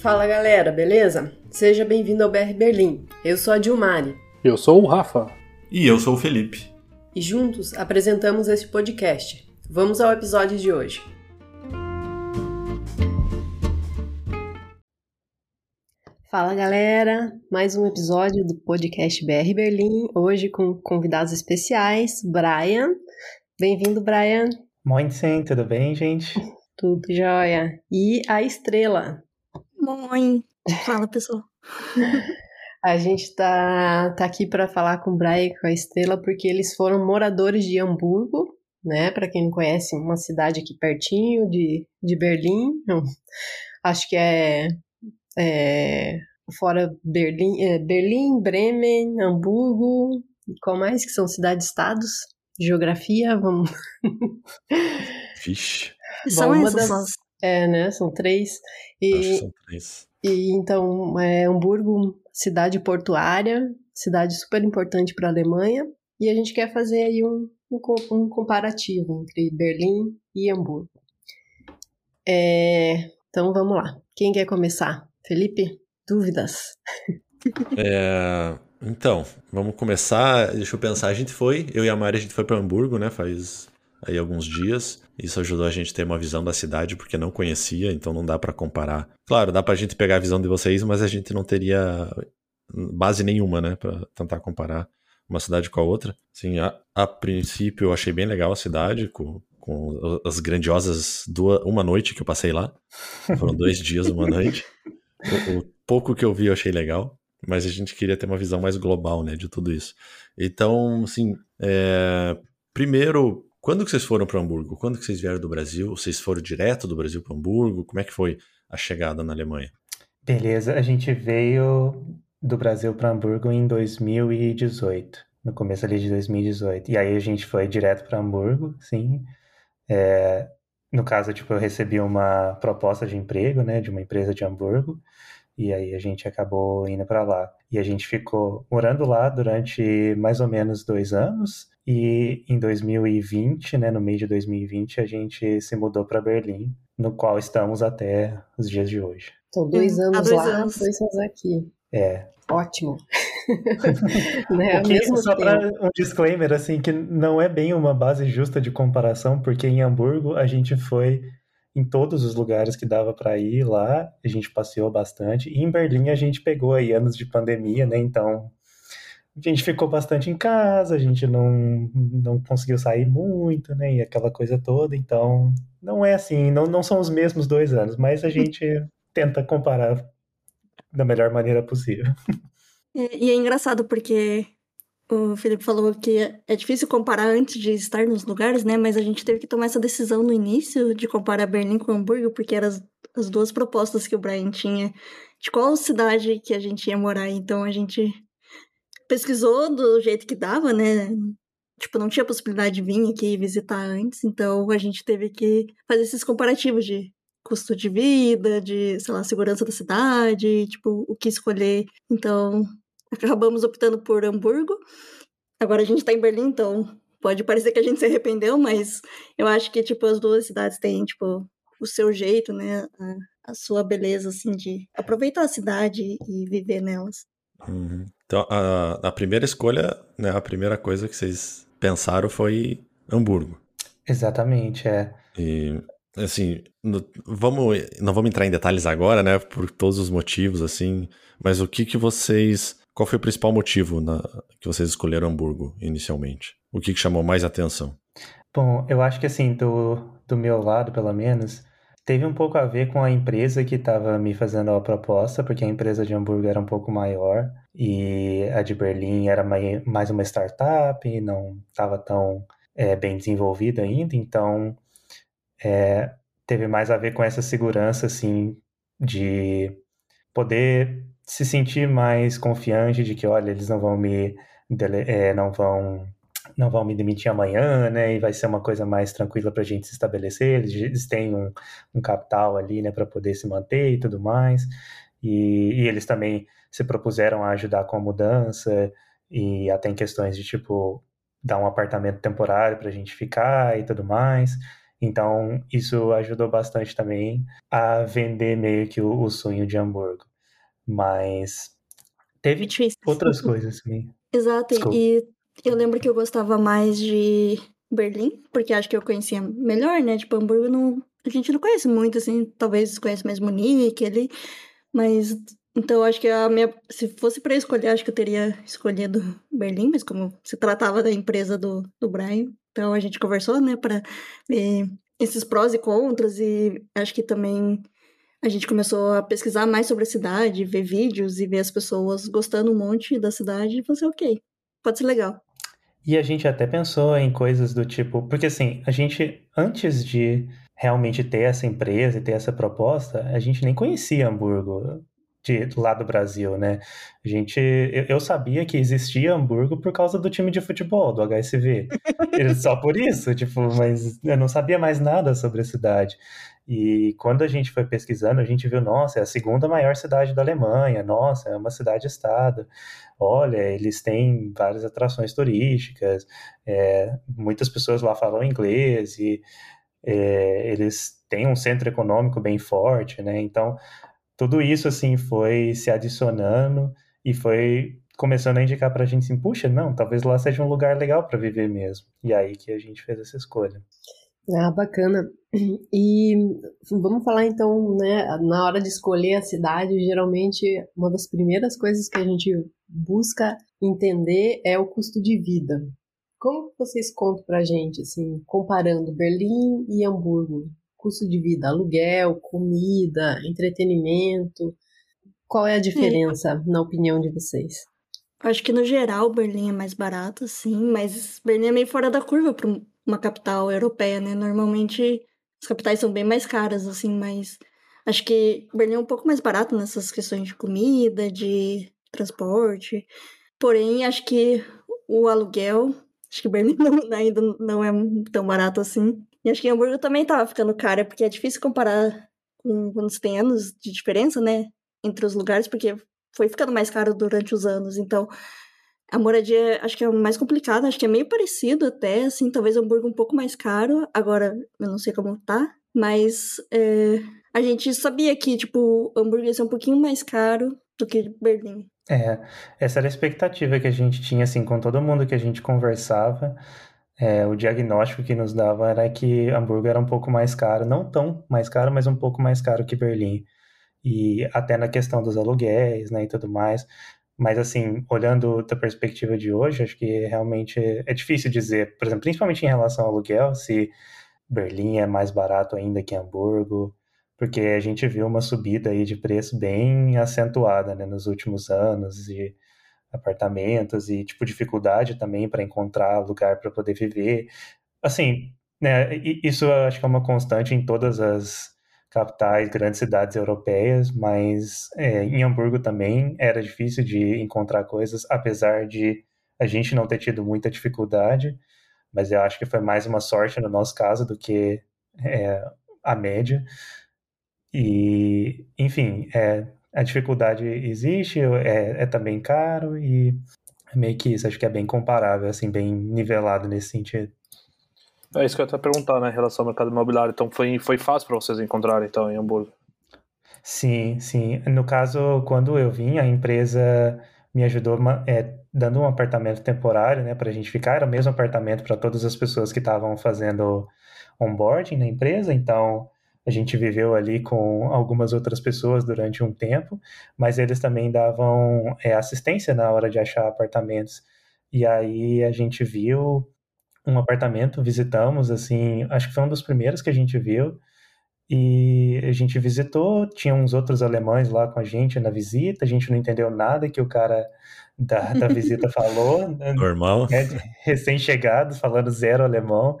Fala galera, beleza? Seja bem-vindo ao BR Berlim. Eu sou a Dilmari. Eu sou o Rafa. E eu sou o Felipe. E juntos apresentamos este podcast. Vamos ao episódio de hoje. Fala galera, mais um episódio do podcast BR Berlim, hoje com convidados especiais, Brian. Bem-vindo, Brian. Moin, tudo bem, gente? Tudo jóia. E a Estrela. Mãe. Fala, pessoal. A gente tá, tá aqui para falar com o Brian e com a Estrela porque eles foram moradores de Hamburgo, né? Para quem não conhece, uma cidade aqui pertinho de, de Berlim. Acho que é, é fora Berlim, é, Berlim, Bremen, Hamburgo, qual mais que são cidades-estados? Geografia, vamos. Vixe. São Bom, uma essas das-. É, né? São três. Acho que E, são três. e então, é, Hamburgo, cidade portuária, cidade super importante para a Alemanha. E a gente quer fazer aí um, um, um comparativo entre Berlim e Hamburgo. É, então vamos lá. Quem quer começar? Felipe? Dúvidas? É, então, vamos começar. Deixa eu pensar. A gente foi, eu e a Mari, a gente foi para Hamburgo, né? Faz aí alguns dias. Isso ajudou a gente a ter uma visão da cidade, porque não conhecia, então não dá para comparar. Claro, dá pra gente pegar a visão de vocês, mas a gente não teria base nenhuma, né? Pra tentar comparar uma cidade com a outra. Assim, a, a princípio eu achei bem legal a cidade, com, com as grandiosas duas, uma noite que eu passei lá. Foram dois dias, uma noite. O, o pouco que eu vi eu achei legal, mas a gente queria ter uma visão mais global, né, de tudo isso. Então, assim, é, primeiro, quando que vocês foram para Hamburgo? Quando que vocês vieram do Brasil? Vocês foram direto do Brasil para Hamburgo? Como é que foi a chegada na Alemanha? Beleza, a gente veio do Brasil para Hamburgo em 2018, no começo ali de 2018. E aí a gente foi direto para Hamburgo, sim. É, no caso, tipo, eu recebi uma proposta de emprego, né, de uma empresa de Hamburgo. E aí a gente acabou indo para lá. E a gente ficou morando lá durante mais ou menos dois anos. E em 2020, né, no meio de 2020, a gente se mudou para Berlim, no qual estamos até os dias de hoje. Então, dois Hum, há anos dois lá, anos. dois anos aqui. É, Ótimo. né? Que- mesmo só para um disclaimer, assim, que não é bem uma base justa de comparação, porque em Hamburgo a gente foi em todos os lugares que dava para ir lá, a gente passeou bastante, e em Berlim a gente pegou aí anos de pandemia, né, então a gente ficou bastante em casa, a gente não, não conseguiu sair muito, né, e aquela coisa toda, então não é assim, não, não são os mesmos dois anos, mas a gente tenta comparar da melhor maneira possível. É, E é engraçado porque o Felipe falou que é difícil comparar antes de estar nos lugares, né? Mas a gente teve que tomar essa decisão no início de comparar Berlim com Hamburgo, porque eram as, as duas propostas que o Brian tinha de qual cidade que a gente ia morar. Então a gente pesquisou do jeito que dava, né? Tipo, não tinha possibilidade de vir aqui visitar antes, então a gente teve que fazer esses comparativos de custo de vida, de, sei lá, segurança da cidade, tipo, o que escolher. Então, acabamos optando por Hamburgo. Agora a gente tá em Berlim, então pode parecer que a gente se arrependeu, mas eu acho que, tipo, as duas cidades têm, tipo, o seu jeito, né? A, a sua beleza, assim, de aproveitar a cidade e viver nelas. Uhum. Então, a, a primeira escolha, né, a primeira coisa que vocês pensaram foi Hamburgo. Exatamente, é. E, assim, no- vamos, não vamos entrar em detalhes agora, né, por todos os motivos, assim, mas o que que vocês, qual foi o principal motivo na, que vocês escolheram Hamburgo inicialmente? O que que chamou mais atenção? Bom, eu acho que assim, do, do meu lado, pelo menos, teve um pouco a ver com a empresa que estava me fazendo a proposta, porque a empresa de Hamburgo era um pouco maior e a de Berlim era mai- mais uma startup, não estava tão é, bem desenvolvida ainda, então é, teve mais a ver com essa segurança, assim, de poder se sentir mais confiante de que, olha, eles não vão me, é, não vão não vão me demitir amanhã, né? E vai ser uma coisa mais tranquila para a gente se estabelecer. Eles, eles têm um, um capital ali, né, para poder se manter e tudo mais. E, e eles também se propuseram a ajudar com a mudança e até em questões de tipo dar um apartamento temporário para a gente ficar e tudo mais. Então, isso ajudou bastante também a vender meio que o, o sonho de Hamburgo. Mas teve outras coisas também. Exato, Desculpa. e eu lembro que eu gostava mais de Berlim, porque acho que eu conhecia melhor, né? Tipo, Hamburgo não, a gente não conhece muito, assim, talvez conhece mais Munique ali, mas então acho que a minha, se fosse para escolher, acho que eu teria escolhido Berlim, mas como se tratava da empresa do, do Brian, então a gente conversou, né, para ver esses prós e contras e acho que também a gente começou a pesquisar mais sobre a cidade, ver vídeos e ver as pessoas gostando um monte da cidade e assim, ok, pode ser legal. E a gente até pensou em coisas do tipo, porque assim, a gente, antes de realmente ter essa empresa e ter essa proposta, a gente nem conhecia Hamburgo de, lá do Brasil, né? A gente, eu, eu, sabia que existia Hamburgo por causa do time de futebol, do HSV. Só por isso, tipo, mas eu não sabia mais nada sobre a cidade. E quando a gente foi pesquisando, a gente viu, nossa, é a segunda maior cidade da Alemanha, nossa, é uma cidade-estado. Olha, eles têm várias atrações turísticas, é, muitas pessoas lá falam inglês e é, eles têm um centro econômico bem forte, né? Então, tudo isso assim foi se adicionando e foi começando a indicar para a gente assim, puxa, não, talvez lá seja um lugar legal para viver mesmo. E aí que a gente fez essa escolha. Ah, bacana. E vamos falar então, né, na hora de escolher a cidade, geralmente uma das primeiras coisas que a gente busca entender é o custo de vida. Como vocês contam pra gente, assim, comparando Berlim e Hamburgo? Custo de vida, aluguel, comida, entretenimento. Qual é a diferença, é. na opinião de vocês? Acho que no geral Berlim é mais barato, sim, mas Berlim é meio fora da curva para uma capital europeia, né? Normalmente as capitais são bem mais caras, assim, mas acho que Berlim é um pouco mais barato nessas questões de comida, de transporte. Porém, acho que o aluguel, acho que Berlim não, ainda não é tão barato assim. E acho que Hamburgo também tava ficando cara, porque é difícil comparar com quando tem anos de diferença, né? Entre os lugares, porque foi ficando mais caro durante os anos. Então, a moradia acho que é mais complicada, acho que é meio parecido até, assim, talvez Hamburgo um pouco mais caro. Agora, eu não sei como tá, mas é, a gente sabia que, tipo, Hamburgo ia ser um pouquinho mais caro do que Berlim. É, essa era a expectativa que a gente tinha, assim, com todo mundo que a gente conversava é, o diagnóstico que nos dava era que Hamburgo era um pouco mais caro, não tão mais caro, mas um pouco mais caro que Berlim. E até na questão dos aluguéis, né, e tudo mais. Mas, assim, olhando da perspectiva de hoje, acho que realmente é difícil dizer, por exemplo, principalmente em relação ao aluguel, se Berlim é mais barato ainda que Hamburgo, porque a gente viu uma subida aí de preço bem acentuada, né, nos últimos anos, e apartamentos e tipo dificuldade também para encontrar lugar para poder viver. Assim, né, isso eu acho que é uma constante em todas as capitais, grandes cidades europeias, mas é, em Hamburgo também era difícil de encontrar coisas, apesar de a gente não ter tido muita dificuldade, mas eu acho que foi mais uma sorte no nosso caso do que é, a média. E, enfim, é, a dificuldade existe, é, é também caro e é meio que isso, acho que é bem comparável, assim, bem nivelado nesse sentido. É isso que eu ia até perguntar, né, em relação ao mercado imobiliário. Então foi, foi fácil para vocês encontrarem, então, em Hamburgo? Sim, sim. No caso, quando eu vim, a empresa me ajudou é, dando um apartamento temporário, né, para a gente ficar. Era o mesmo apartamento para todas as pessoas que estavam fazendo onboarding na empresa, então a gente viveu ali com algumas outras pessoas durante um tempo, mas eles também davam é, assistência na hora de achar apartamentos. E aí a gente viu um apartamento, visitamos, assim, acho que foi um dos primeiros que a gente viu. E a gente visitou, tinha uns outros alemães lá com a gente na visita, a gente não entendeu nada que o cara da, da visita falou. Normal. Né, Recém-chegados, falando zero alemão,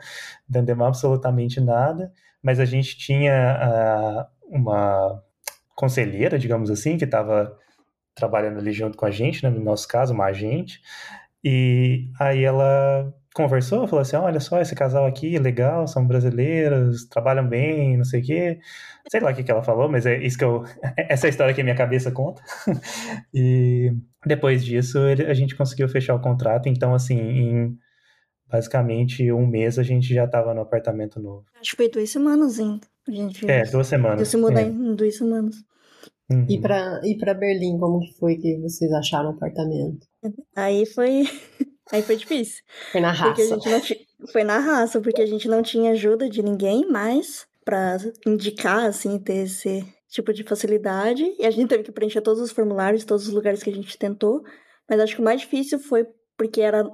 entendemos absolutamente nada mas a gente tinha uh, uma conselheira, digamos assim, que estava trabalhando ali junto com a gente, né, no nosso caso, uma agente, e aí ela conversou, falou assim, olha só, esse casal aqui, legal, são brasileiros, trabalham bem, não sei o quê. Sei lá o que, que ela falou, mas é isso que eu... Essa é a história que a minha cabeça conta. e depois disso, a gente conseguiu fechar o contrato, então, assim, em basicamente um mês a gente já estava no apartamento novo. Acho que foi duas semanas, hein? A gente É, duas semanas. se mudar É. em duas semanas. Uhum. E pra, e pra Berlim, como que foi que vocês acharam o apartamento? Aí foi. Aí foi difícil. Foi na Porque a raça. gente não Foi na raça, porque a gente não tinha ajuda de ninguém mais pra indicar, assim, ter esse tipo de facilidade. E a gente teve que preencher todos os formulários, todos os lugares que a gente tentou. Mas acho que o mais difícil foi porque era.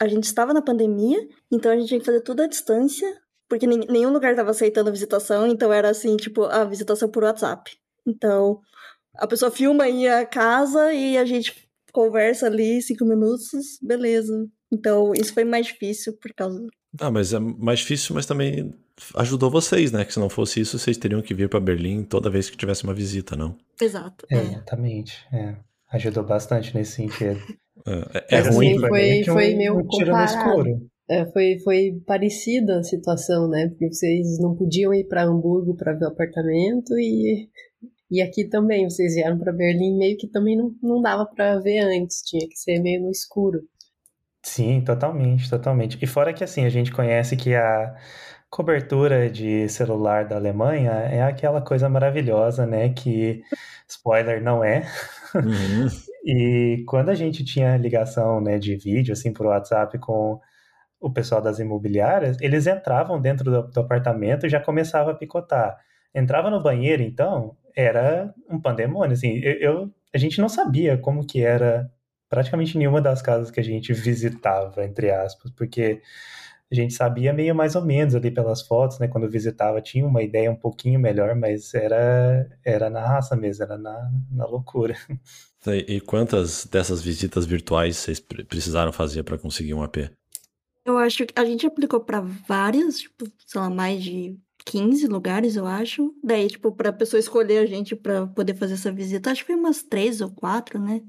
A gente estava na pandemia, então a gente tinha que fazer tudo à distância, porque nen- nenhum lugar estava aceitando visitação, então era assim, tipo, a visitação por WhatsApp. Então, a pessoa filma aí a casa e a gente conversa ali cinco minutos, beleza. Então, isso foi mais difícil por causa. Ah, mas é mais difícil, mas também ajudou vocês, né? Que se não fosse isso, vocês teriam que vir para Berlim toda vez que tivesse uma visita, não? Exato. É, É. Exatamente. é. Ajudou bastante nesse sentido. É, é Mas ruim. assim, foi- meio que foi meio um comparado. escuro. É, foi, foi parecida a situação, né? Porque vocês não podiam ir para Hamburgo para ver o apartamento e, e aqui também, vocês vieram para Berlim, meio que também não, não dava para ver antes, tinha que ser meio no escuro. Sim, totalmente, totalmente. E fora que assim, a gente conhece que a cobertura de celular da Alemanha é aquela coisa maravilhosa, né? Que, spoiler, não é. Uhum. E quando a gente tinha ligação, né, de vídeo, assim, por WhatsApp com o pessoal das imobiliárias, eles entravam dentro do, do apartamento e já começava a picotar. Entrava no banheiro, então, era um pandemônio, assim, eu, eu- a gente não sabia como que era praticamente nenhuma das casas que a gente visitava, entre aspas, porque a gente sabia meio mais ou menos ali pelas fotos, né, quando visitava tinha uma ideia um pouquinho melhor, mas era, era na raça mesmo, era na, na loucura. E e quantas dessas visitas virtuais vocês pre- precisaram fazer para conseguir um AP? Eu acho que a gente aplicou pra vários, tipo, sei lá, mais de 15 lugares, eu acho. Daí, tipo, pra pessoa escolher a gente pra poder fazer essa visita, acho que foi umas três ou quatro, né?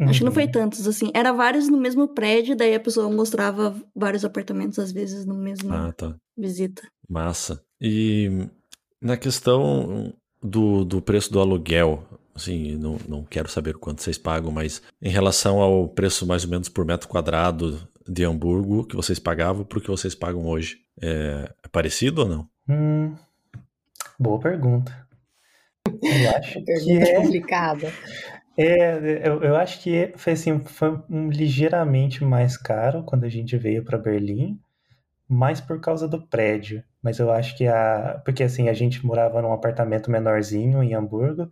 Acho que não foi Uhum. tantos, assim. Era vários no mesmo prédio, daí a pessoa mostrava vários apartamentos, às vezes, no mesmo Ah, tá. visita. Massa. E na questão do, do preço do aluguel, assim, não, não quero saber quanto vocês pagam, mas em relação ao preço mais ou menos por metro quadrado de Hamburgo que vocês pagavam para o que vocês pagam hoje, é, é parecido ou não? Hum, boa pergunta. Eu acho que é, complicada. é, eu, eu acho que foi assim, foi um ligeiramente mais caro quando a gente veio para Berlim, mais por causa do prédio. Mas eu acho que a, porque assim a gente morava num apartamento menorzinho em Hamburgo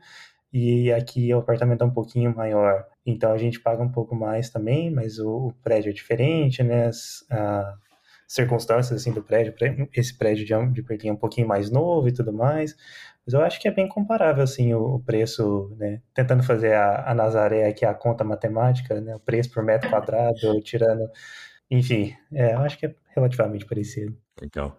e aqui o apartamento é um pouquinho maior, então a gente paga um pouco mais também, mas o, o prédio é diferente, né? As, a- circunstâncias assim do prédio, pré- esse prédio de, de é um pouquinho mais novo e tudo mais, mas eu acho que é bem comparável assim o, o preço, né? Tentando fazer a, a Nazaré aqui a conta matemática, né? O preço por metro quadrado, tirando, enfim, é, eu acho que é relativamente parecido. Legal.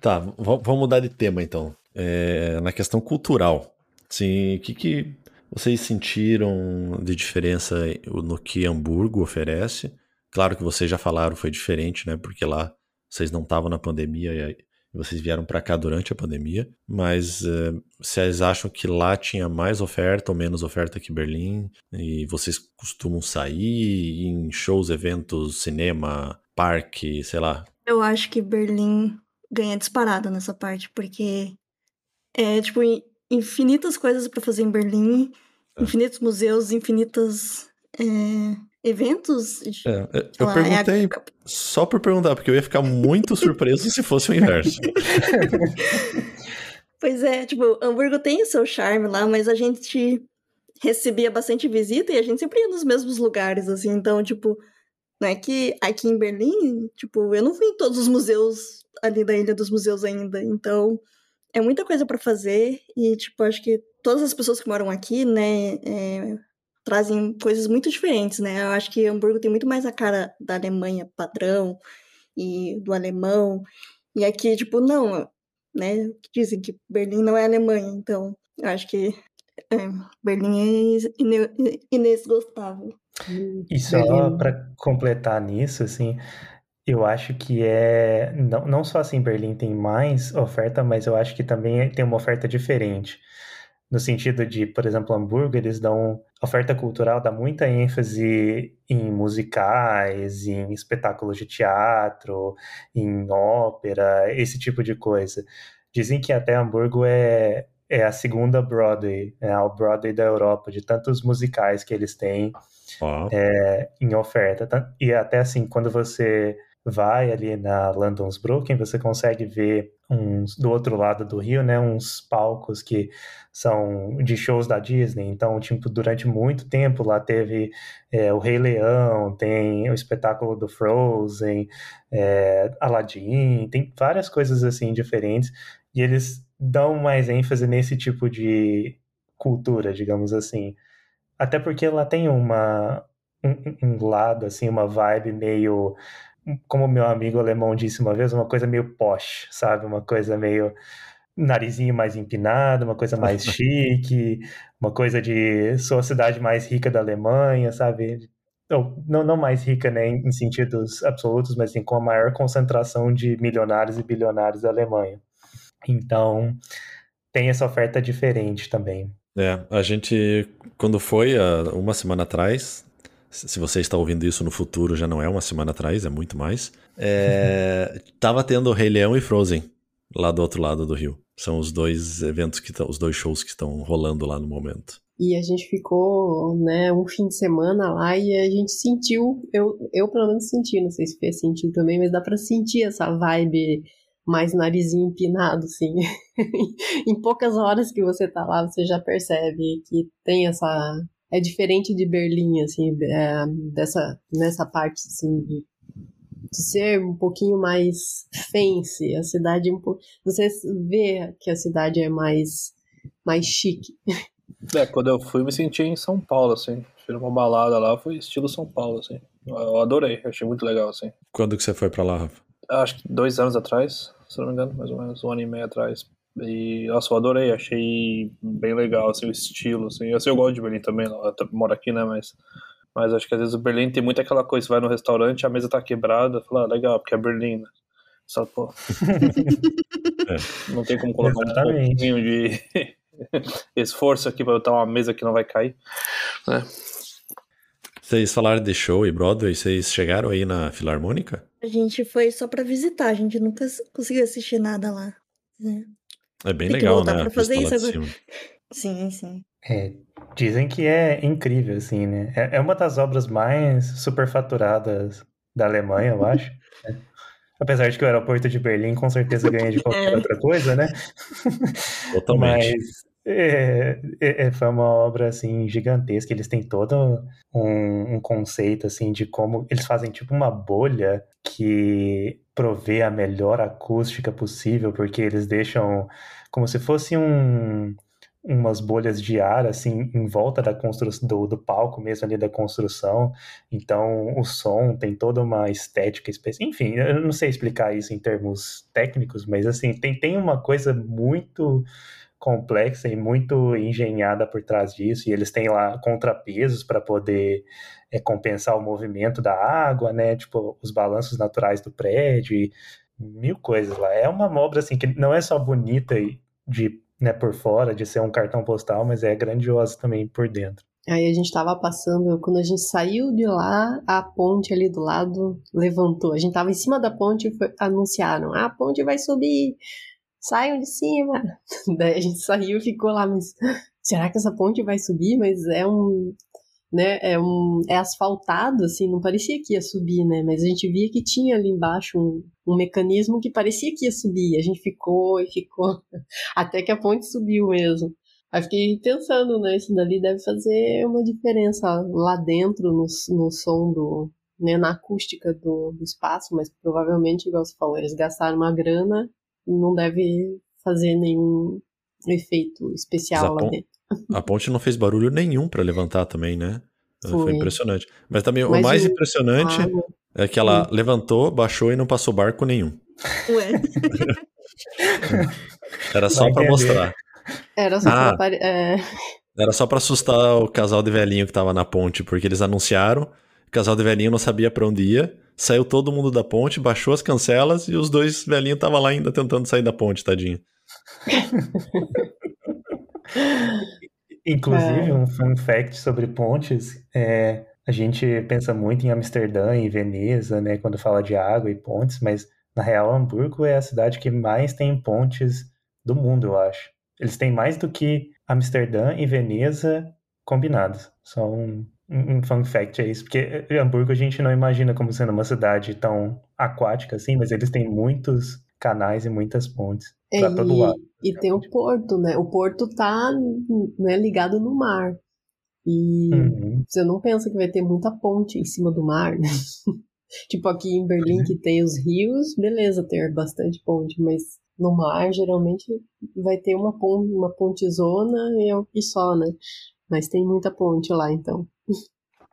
Tá, vamos mudar de tema então. É, na questão cultural, assim, o que, que vocês sentiram de diferença no que Hamburgo oferece? Claro que vocês já falaram, foi diferente, né? Porque lá vocês não estavam na pandemia e vocês vieram para cá durante a pandemia, mas é, vocês acham que lá tinha mais oferta ou menos oferta que Berlim? E vocês costumam sair em shows, eventos, cinema, parque, sei lá, Eu acho que Berlim ganha disparado nessa parte, porque é, tipo, infinitas coisas pra fazer em Berlim, É. infinitos museus, infinitas é, eventos. É, eu sei lá, é a- perguntei só por perguntar, porque eu ia ficar muito surpreso se fosse o inverso. Pois é, tipo, Hamburgo tem o seu charme lá, mas a gente recebia bastante visita e a gente sempre ia nos mesmos lugares, assim, então, tipo, não é que aqui em Berlim, tipo, eu não fui em todos os museus ali da Ilha dos Museus ainda, então é muita coisa pra fazer e, tipo, acho que todas as pessoas que moram aqui, né, é, trazem coisas muito diferentes, né, eu acho que Hamburgo tem muito mais a cara da Alemanha padrão e do alemão, e aqui, tipo, não, né? Que dizem que Berlim não é Alemanha, então eu acho que é, Berlim é ine- inesgotável. E só para completar nisso, assim, eu acho que é. Não, não só assim, Berlim tem mais oferta, mas eu acho que também tem uma oferta diferente. no sentido de, por exemplo, Hamburgo, eles dão a oferta cultural dá muita ênfase em musicais, em espetáculos de teatro, em ópera, esse tipo de coisa. Dizem que até Hamburgo é, é a segunda Broadway, é a Broadway da Europa, de tantos musicais que eles têm é, em oferta. E até assim, quando você vai ali na London's Broken, você consegue ver uns do outro lado do rio, né, uns palcos que são de shows da Disney. Então, tipo, durante muito tempo lá teve é, o Rei Leão, tem o espetáculo do Frozen, é, Aladdin, tem várias coisas assim diferentes e eles dão mais ênfase nesse tipo de cultura, digamos assim. Até porque lá tem uma um, um lado assim, uma vibe meio como meu amigo alemão disse uma vez, uma coisa meio posh, sabe? Uma coisa meio narizinho mais empinado, uma coisa mais chique, uma coisa de sou a cidade mais rica da Alemanha, sabe? Ou, não, não mais rica né, em sentidos absolutos, mas assim, com a maior concentração de milionários e bilionários da Alemanha. Então, tem essa oferta diferente também. É, a gente, quando foi, uma semana atrás, se você está ouvindo isso no futuro, já não é uma semana atrás, é muito mais. É, tava tendo Rei Leão e Frozen lá do outro lado do rio. São os dois eventos que os dois shows que estão rolando lá no momento. E a gente ficou, né, um fim de semana lá e a gente sentiu, eu, eu pelo menos senti, não sei se Fê sentiu também, mas dá para sentir essa vibe mais narizinho empinado, assim. em poucas horas que você tá lá, você já percebe que tem essa é diferente de Berlim, assim, é, dessa, nessa parte, assim, de, de, ser um pouquinho mais fancy, a cidade um pouco... Você vê que a cidade é mais, mais chique. É, quando eu fui, me senti em São Paulo, assim. Fui uma balada lá, foi estilo São Paulo, assim. Eu adorei, achei muito legal, assim. Quando que você foi pra lá, Rafa? Acho que dois anos atrás, se não me engano, mais ou menos, um ano e meio atrás. E, nossa, eu adorei, achei bem legal, assim, o estilo, assim. Assim, eu gosto de Berlim também, eu moro aqui, né, mas... Mas acho que às vezes o Berlim tem muito aquela coisa, você vai no restaurante, a mesa tá quebrada, fala, ah, legal, porque é Berlim, né? Só, pô... é. Não tem como colocar Exatamente. um pouquinho de esforço aqui pra botar uma mesa que não vai cair, né? Vocês falaram de show e Broadway, vocês chegaram aí na Filarmônica? A gente foi só pra visitar, a gente nunca conseguiu assistir nada lá. Né? É bem Tem legal, né? Pra fazer isso agora. Sim, sim. É, dizem que é incrível, assim, né? É, é uma das obras mais superfaturadas da Alemanha, eu acho. Né? Apesar de que o aeroporto de Berlim com certeza ganha de qualquer é. outra coisa, né? Totalmente. Mas é, é, é, foi uma obra assim gigantesca. Eles têm todo um, um, conceito assim de como eles fazem tipo uma bolha que provê a melhor acústica possível, porque eles deixam como se fosse um umas bolhas de ar assim em volta da construção do, do palco mesmo ali da construção. Então o som tem toda uma estética específica enfim eu não sei explicar isso em termos técnicos mas assim tem, tem uma coisa muito complexa e muito engenhada por trás disso, e eles têm lá contrapesos para poder é, compensar o movimento da água, né? Tipo, os balanços naturais do prédio, mil coisas lá. É uma obra assim que não é só bonita de, né, por fora, de ser um cartão postal, mas é grandiosa também por dentro. Aí a gente tava passando, quando a gente saiu de lá, a ponte ali do lado levantou. A gente tava em cima da ponte e anunciaram: ah, a ponte vai subir saiam de cima. Daí a gente saiu e ficou lá, mas será que essa ponte vai subir? Mas é um, né, é um, é asfaltado, assim, não parecia que ia subir, né, mas a gente via que tinha ali embaixo um, um mecanismo que parecia que ia subir, a gente ficou e ficou, até que a ponte subiu mesmo. Aí fiquei pensando, né, isso dali deve fazer uma diferença lá dentro, no, no som do, né, na acústica do, do espaço, mas provavelmente, igual você falou, eles gastaram uma grana não deve fazer nenhum efeito especial lá dentro. A ponte não fez barulho nenhum para levantar também, né? Foi. Foi. impressionante. Mas também Mas o mais o... impressionante ah, é que ela hum. levantou, baixou e não passou barco nenhum. Ué. Era só para mostrar. Era só ah, pra, é... Era só para assustar o casal de velhinho que tava na ponte, porque eles anunciaram, o casal de velhinho não sabia para onde ia, saiu todo mundo da ponte, baixou as cancelas e os dois velhinhos estavam lá ainda tentando sair da ponte, tadinho. Inclusive, é. um fun fact sobre pontes, é, a gente pensa muito em Amsterdã e Veneza, né, quando fala de água e pontes, mas na real, Hamburgo é a cidade que mais tem pontes do mundo, eu acho. Eles têm mais do que Amsterdã e Veneza combinados. Só um, um fun fact é isso, porque Hamburgo a gente não imagina como sendo uma cidade tão aquática assim, mas eles têm muitos canais e muitas pontes para é, todo lado. E tem o porto, né? O porto tá né, ligado no mar. E uhum. você não pensa que vai ter muita ponte em cima do mar, né? tipo aqui em Berlim que tem os rios, beleza, ter bastante ponte, mas no mar geralmente vai ter uma ponte, uma pontezona e, é e só, né? Mas tem muita ponte lá, então.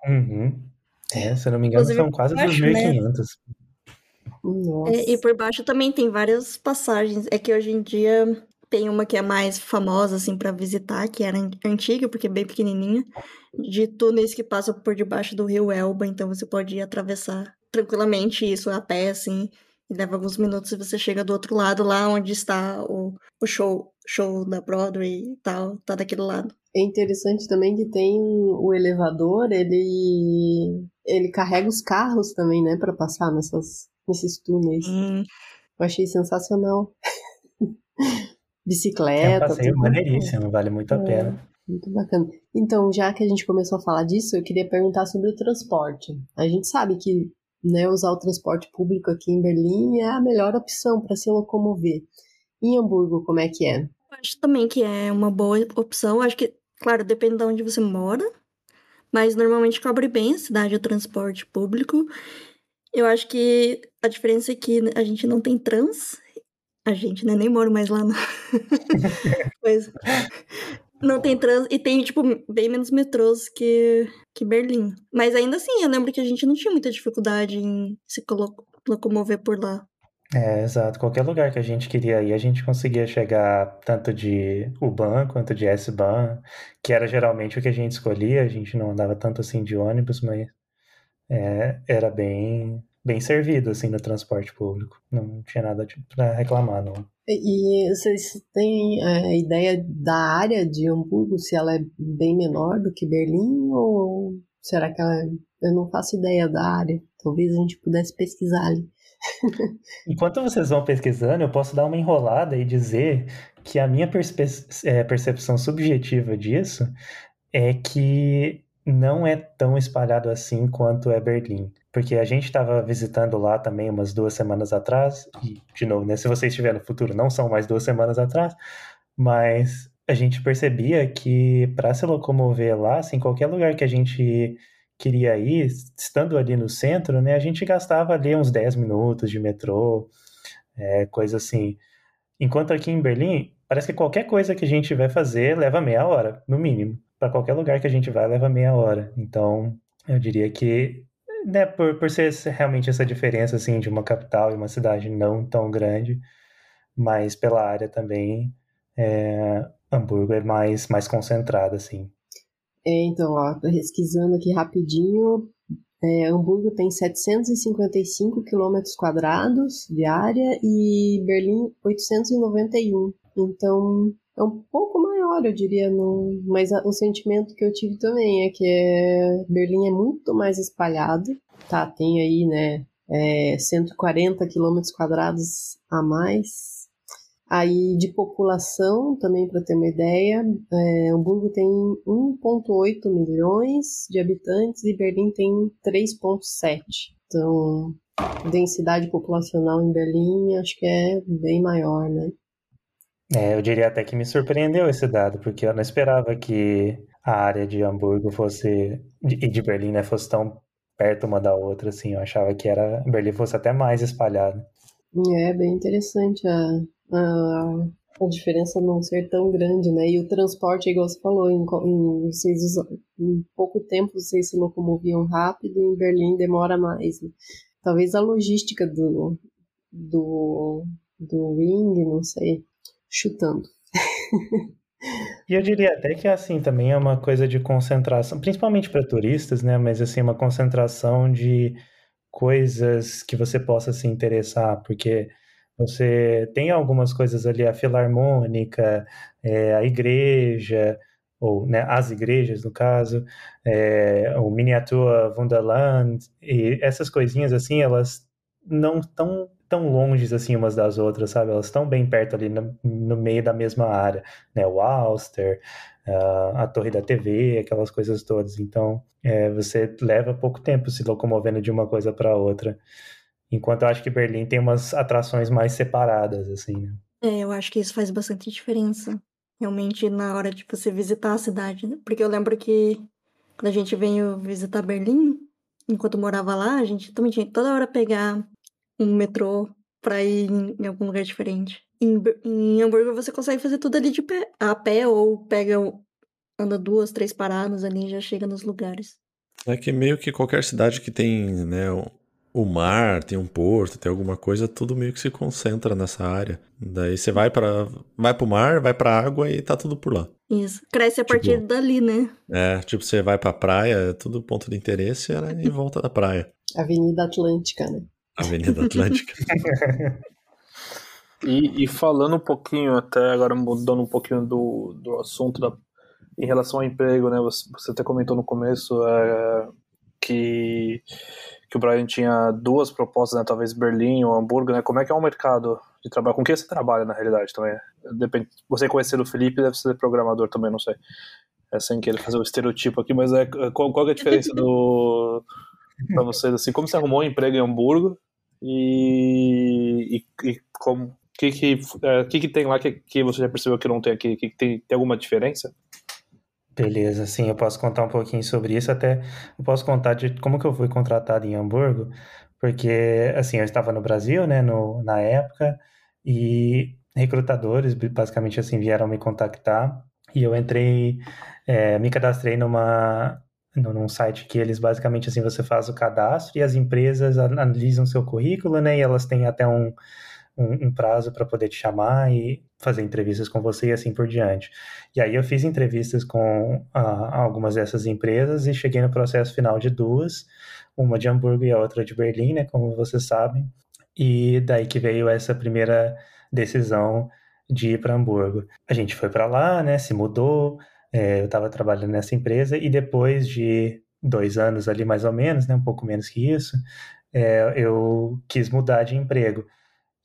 Uhum. É, se eu não me engano, Inclusive, são quase 2.500. Né? É, e por baixo também tem várias passagens. É que hoje em dia tem uma que é mais famosa, assim, para visitar, que era antiga, porque é bem pequenininha, de túneis que passam por debaixo do rio Elba, então você pode atravessar tranquilamente isso a pé, assim, e leva alguns minutos e você chega do outro lado, lá onde está o, o show, show da Broadway e tal, tá daquele lado. É interessante também que tem o elevador, ele ele carrega os carros também, né, para passar nessas nesses túneis. Hum. Eu achei sensacional. Bicicleta. É um passeio maneiríssimo, vale muito a é, pena. Muito bacana. Então, já que a gente começou a falar disso, eu queria perguntar sobre o transporte. A gente sabe que né, usar o transporte público aqui em Berlim é a melhor opção para se locomover. Em Hamburgo, como é que é? Acho também que é uma boa opção. Acho que, claro, depende de onde você mora, mas normalmente cobre bem a cidade o transporte público. Eu acho que a diferença é que a gente não tem trans. A gente, né? Nem moro mais lá. Não. pois. Não tem trans e tem, tipo, bem menos metrôs que, que Berlim. Mas ainda assim, eu lembro que a gente não tinha muita dificuldade em se locomover por lá. É, exato. Qualquer lugar que a gente queria ir, a gente conseguia chegar tanto de U-Bahn quanto de S-Bahn, que era geralmente o que a gente escolhia. A gente não andava tanto assim de ônibus, mas é, era bem, bem servido assim no transporte público. Não tinha nada para reclamar, não. E vocês têm a é, ideia da área de Hamburgo, se ela é bem menor do que Berlim, ou será que ela é... Eu não faço ideia da área. Talvez a gente pudesse pesquisar ali. Enquanto vocês vão pesquisando, eu posso dar uma enrolada e dizer que a minha é, percepção subjetiva disso é que não é tão espalhado assim quanto é Berlim. Porque a gente estava visitando lá também umas duas semanas atrás, e, de novo, né, se você estiver no futuro, não são mais duas semanas atrás, mas a gente percebia que para se locomover lá, assim, qualquer lugar que a gente queria ir, estando ali no centro, né, a gente gastava ali uns 10 minutos de metrô, é, coisa assim. Enquanto aqui em Berlim, parece que qualquer coisa que a gente vai fazer leva meia hora, no mínimo para qualquer lugar que a gente vai leva meia hora. Então, eu diria que, né, por, por ser realmente essa diferença, assim, de uma capital e uma cidade não tão grande, mas pela área também, é, Hamburgo é mais, mais concentrado, assim. É, então, ó, pesquisando aqui rapidinho, é, Hamburgo tem 755 quilômetros quadrados de área e Berlim 891. Então, é um pouco maior, eu diria, no... mas o sentimento que eu tive também é que é... Berlim é muito mais espalhado, tá? Tem aí, né, é, 140 quilômetros quadrados a mais. Aí de população, também para ter uma ideia, é, Hamburgo tem 1,8 milhões de habitantes e Berlim tem 3,7. Então, densidade populacional em Berlim acho que é bem maior, né? É, eu diria até que me surpreendeu esse dado, porque eu não esperava que a área de Hamburgo fosse e de Berlim, né, fosse tão perto uma da outra, assim. Eu achava que era Berlim fosse até mais espalhado. É bem interessante a, a, a diferença não ser tão grande, né? E o transporte, igual você falou, em, em, vocês usam, em pouco tempo vocês se locomoviam rápido, em Berlim demora mais. Né? Talvez a logística do, do, do ring, não sei, chutando. E eu diria até que assim também é uma coisa de concentração, principalmente para turistas, né? Mas assim uma concentração de coisas que você possa se interessar, porque Você tem algumas coisas ali, a filarmônica, é, a igreja, ou né, as igrejas, no caso, é, o Miniatura Wunderland, e essas coisinhas assim, elas não estão tão longes assim umas das outras, sabe? Elas estão bem perto ali no, no, meio da mesma área, né? O Ulster, uh, a Torre da TV, aquelas coisas todas. Então, é, você leva pouco tempo se locomovendo de uma coisa para outra. Enquanto eu acho que Berlim tem umas atrações mais separadas, assim, né? É, eu acho que isso faz bastante diferença. Realmente, na hora de você visitar a cidade, né? Porque eu lembro que quando a gente veio visitar Berlim, enquanto morava lá, a gente também tinha toda hora pegar um metrô pra ir em, algum lugar diferente. Em, em Hamburgo você consegue fazer tudo ali de pé, a pé ou pega, anda duas, três paradas ali e já chega nos lugares. É que meio que qualquer cidade que tem, né, o mar, tem um porto, tem alguma coisa, tudo meio que se concentra nessa área. Daí você vai para vai pro mar, vai pra água e tá tudo por lá. Isso. Cresce a tipo, partir dali, né? É, tipo, você vai pra praia, é tudo ponto de interesse era em volta da praia. Avenida Atlântica, né? Avenida Atlântica. e, e, falando um pouquinho, até agora mudando um pouquinho do, do assunto da, em relação ao emprego, né? Você, você até comentou no começo é, que que o Brian tinha duas propostas, né, talvez Berlim ou Hamburgo, né? Como é que é o mercado de trabalho? Com que você trabalha na realidade também? Depende. Você conhecer o Felipe, deve ser programador também, não sei. É sem querer fazer o estereotipo aqui, mas é qual, qual é a diferença do para vocês assim? Como você arrumou um emprego em Hamburgo e, e, e como que que, é, que que tem lá que, que você já percebeu que não tem aqui? Que, que tem, tem alguma diferença? Beleza, sim, eu posso contar um pouquinho sobre isso, até eu posso contar de como que eu fui contratado em Hamburgo, porque, assim, eu estava no Brasil, né, no, na época, e recrutadores, basicamente, assim, vieram me contactar, e eu entrei, é, me cadastrei numa, num site que eles, basicamente, assim, você faz o cadastro e as empresas analisam seu currículo, né, e elas têm até um um, um prazo para poder te chamar e fazer entrevistas com você e assim por diante. E aí eu fiz entrevistas com ah, algumas dessas empresas e cheguei no processo final de duas, uma de Hamburgo e a outra de Berlim, né, como vocês sabem. E daí que veio essa primeira decisão de ir para Hamburgo. A gente foi para lá, né, se mudou, é, eu estava trabalhando nessa empresa e depois de dois anos ali mais ou menos, né, um pouco menos que isso, é, eu quis mudar de emprego.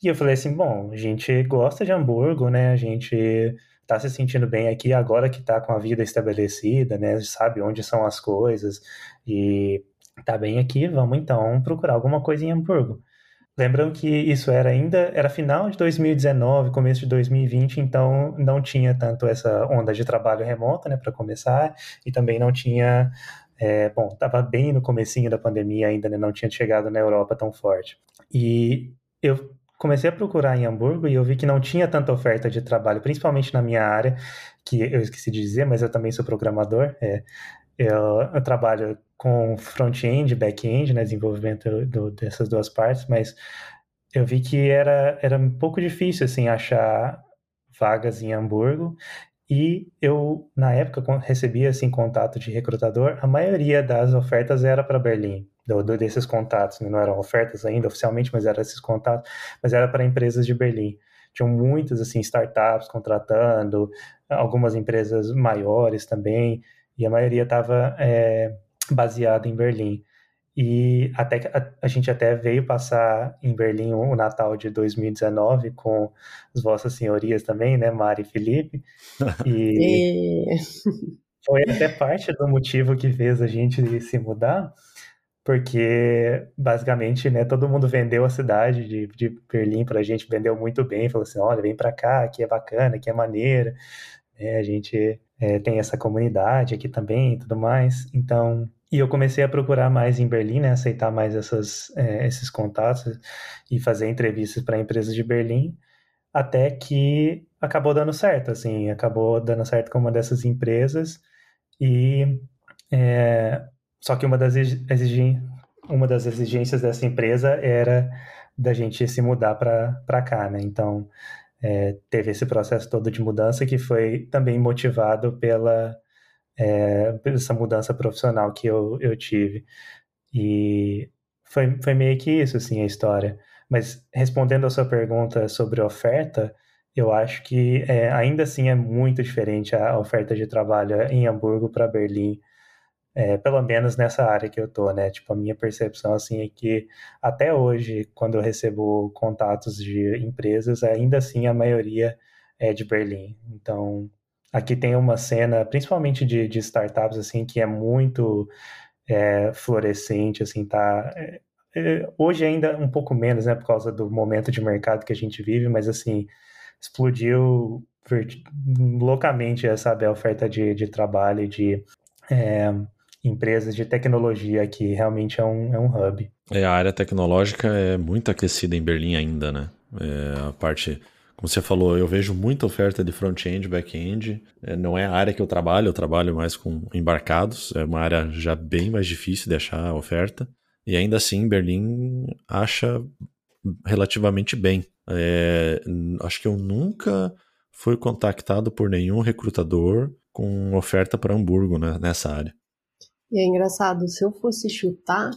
E eu falei assim, bom, a gente gosta de Hamburgo, né? A gente tá se sentindo bem aqui agora que tá com a vida estabelecida, né? Sabe onde são as coisas e tá bem aqui, vamos então procurar alguma coisa em Hamburgo. Lembram que isso era ainda, era final de 2019, começo de 2020, então não tinha tanto essa onda de trabalho remoto, né, para começar, e também não tinha, é, bom, tava bem no comecinho da pandemia ainda, né, não tinha chegado na Europa tão forte. E eu comecei a procurar em Hamburgo e eu vi que não tinha tanta oferta de trabalho, principalmente na minha área, que eu esqueci de dizer, mas eu também sou programador. É, eu, eu, trabalho com front-end, back-end, né, desenvolvimento do, dessas duas partes, mas eu vi que era, era um pouco difícil assim achar vagas em Hamburgo e eu na época recebia assim contato de recrutador, a maioria das ofertas era para Berlim do, do, desses contatos, né? não eram ofertas ainda oficialmente, mas eram esses contatos, mas era para empresas de Berlim. Tinham muitas assim startups contratando, algumas empresas maiores também, e a maioria estava é, baseada em Berlim. E até a, a, gente até veio passar em Berlim o, Natal de 2019 com as vossas senhorias também, né, Mari e Felipe. E, e... foi até parte do motivo que fez a gente se mudar, porque basicamente, né, todo mundo vendeu a cidade de, de Berlim para a gente, vendeu muito bem, falou assim, olha, vem para cá, aqui é bacana, aqui é maneiro, né, a gente é, tem essa comunidade aqui também e tudo mais, então... E eu comecei a procurar mais em Berlim, né, aceitar mais essas, é, esses contatos e fazer entrevistas para empresas de Berlim, até que acabou dando certo, assim, acabou dando certo com uma dessas empresas e é, só que uma das, exigências, uma das exigências dessa empresa era da gente se mudar para cá, né? Então, é, teve esse processo todo de mudança que foi também motivado pela é, essa mudança profissional que eu, eu tive. E foi, foi meio que isso, assim, a história. Mas respondendo a sua pergunta sobre oferta, eu acho que é, ainda assim é muito diferente a oferta de trabalho em Hamburgo para Berlim, é, pelo menos nessa área que eu tô, né? Tipo, a minha percepção assim é que até hoje, quando eu recebo contatos de empresas, ainda assim a maioria é de Berlim. Então, aqui tem uma cena, principalmente de, de startups, assim, que é muito é, florescente, assim, tá? É, é, hoje ainda um pouco menos, né, por causa do momento de mercado que a gente vive, mas assim, explodiu loucamente, sabe, a oferta de, de trabalho de é, empresas de tecnologia que realmente é um, é um hub. É, a área tecnológica é muito aquecida em Berlim ainda, né? É, a parte como você falou, eu vejo muita oferta de front-end, back-end. É, não é a área que eu trabalho, eu trabalho mais com embarcados. É uma área já bem mais difícil de achar a oferta. E ainda assim, Berlim acha relativamente bem. É, acho que eu nunca fui contactado por nenhum recrutador com oferta para Hamburgo né, nessa área. E é engraçado, se eu fosse chutar,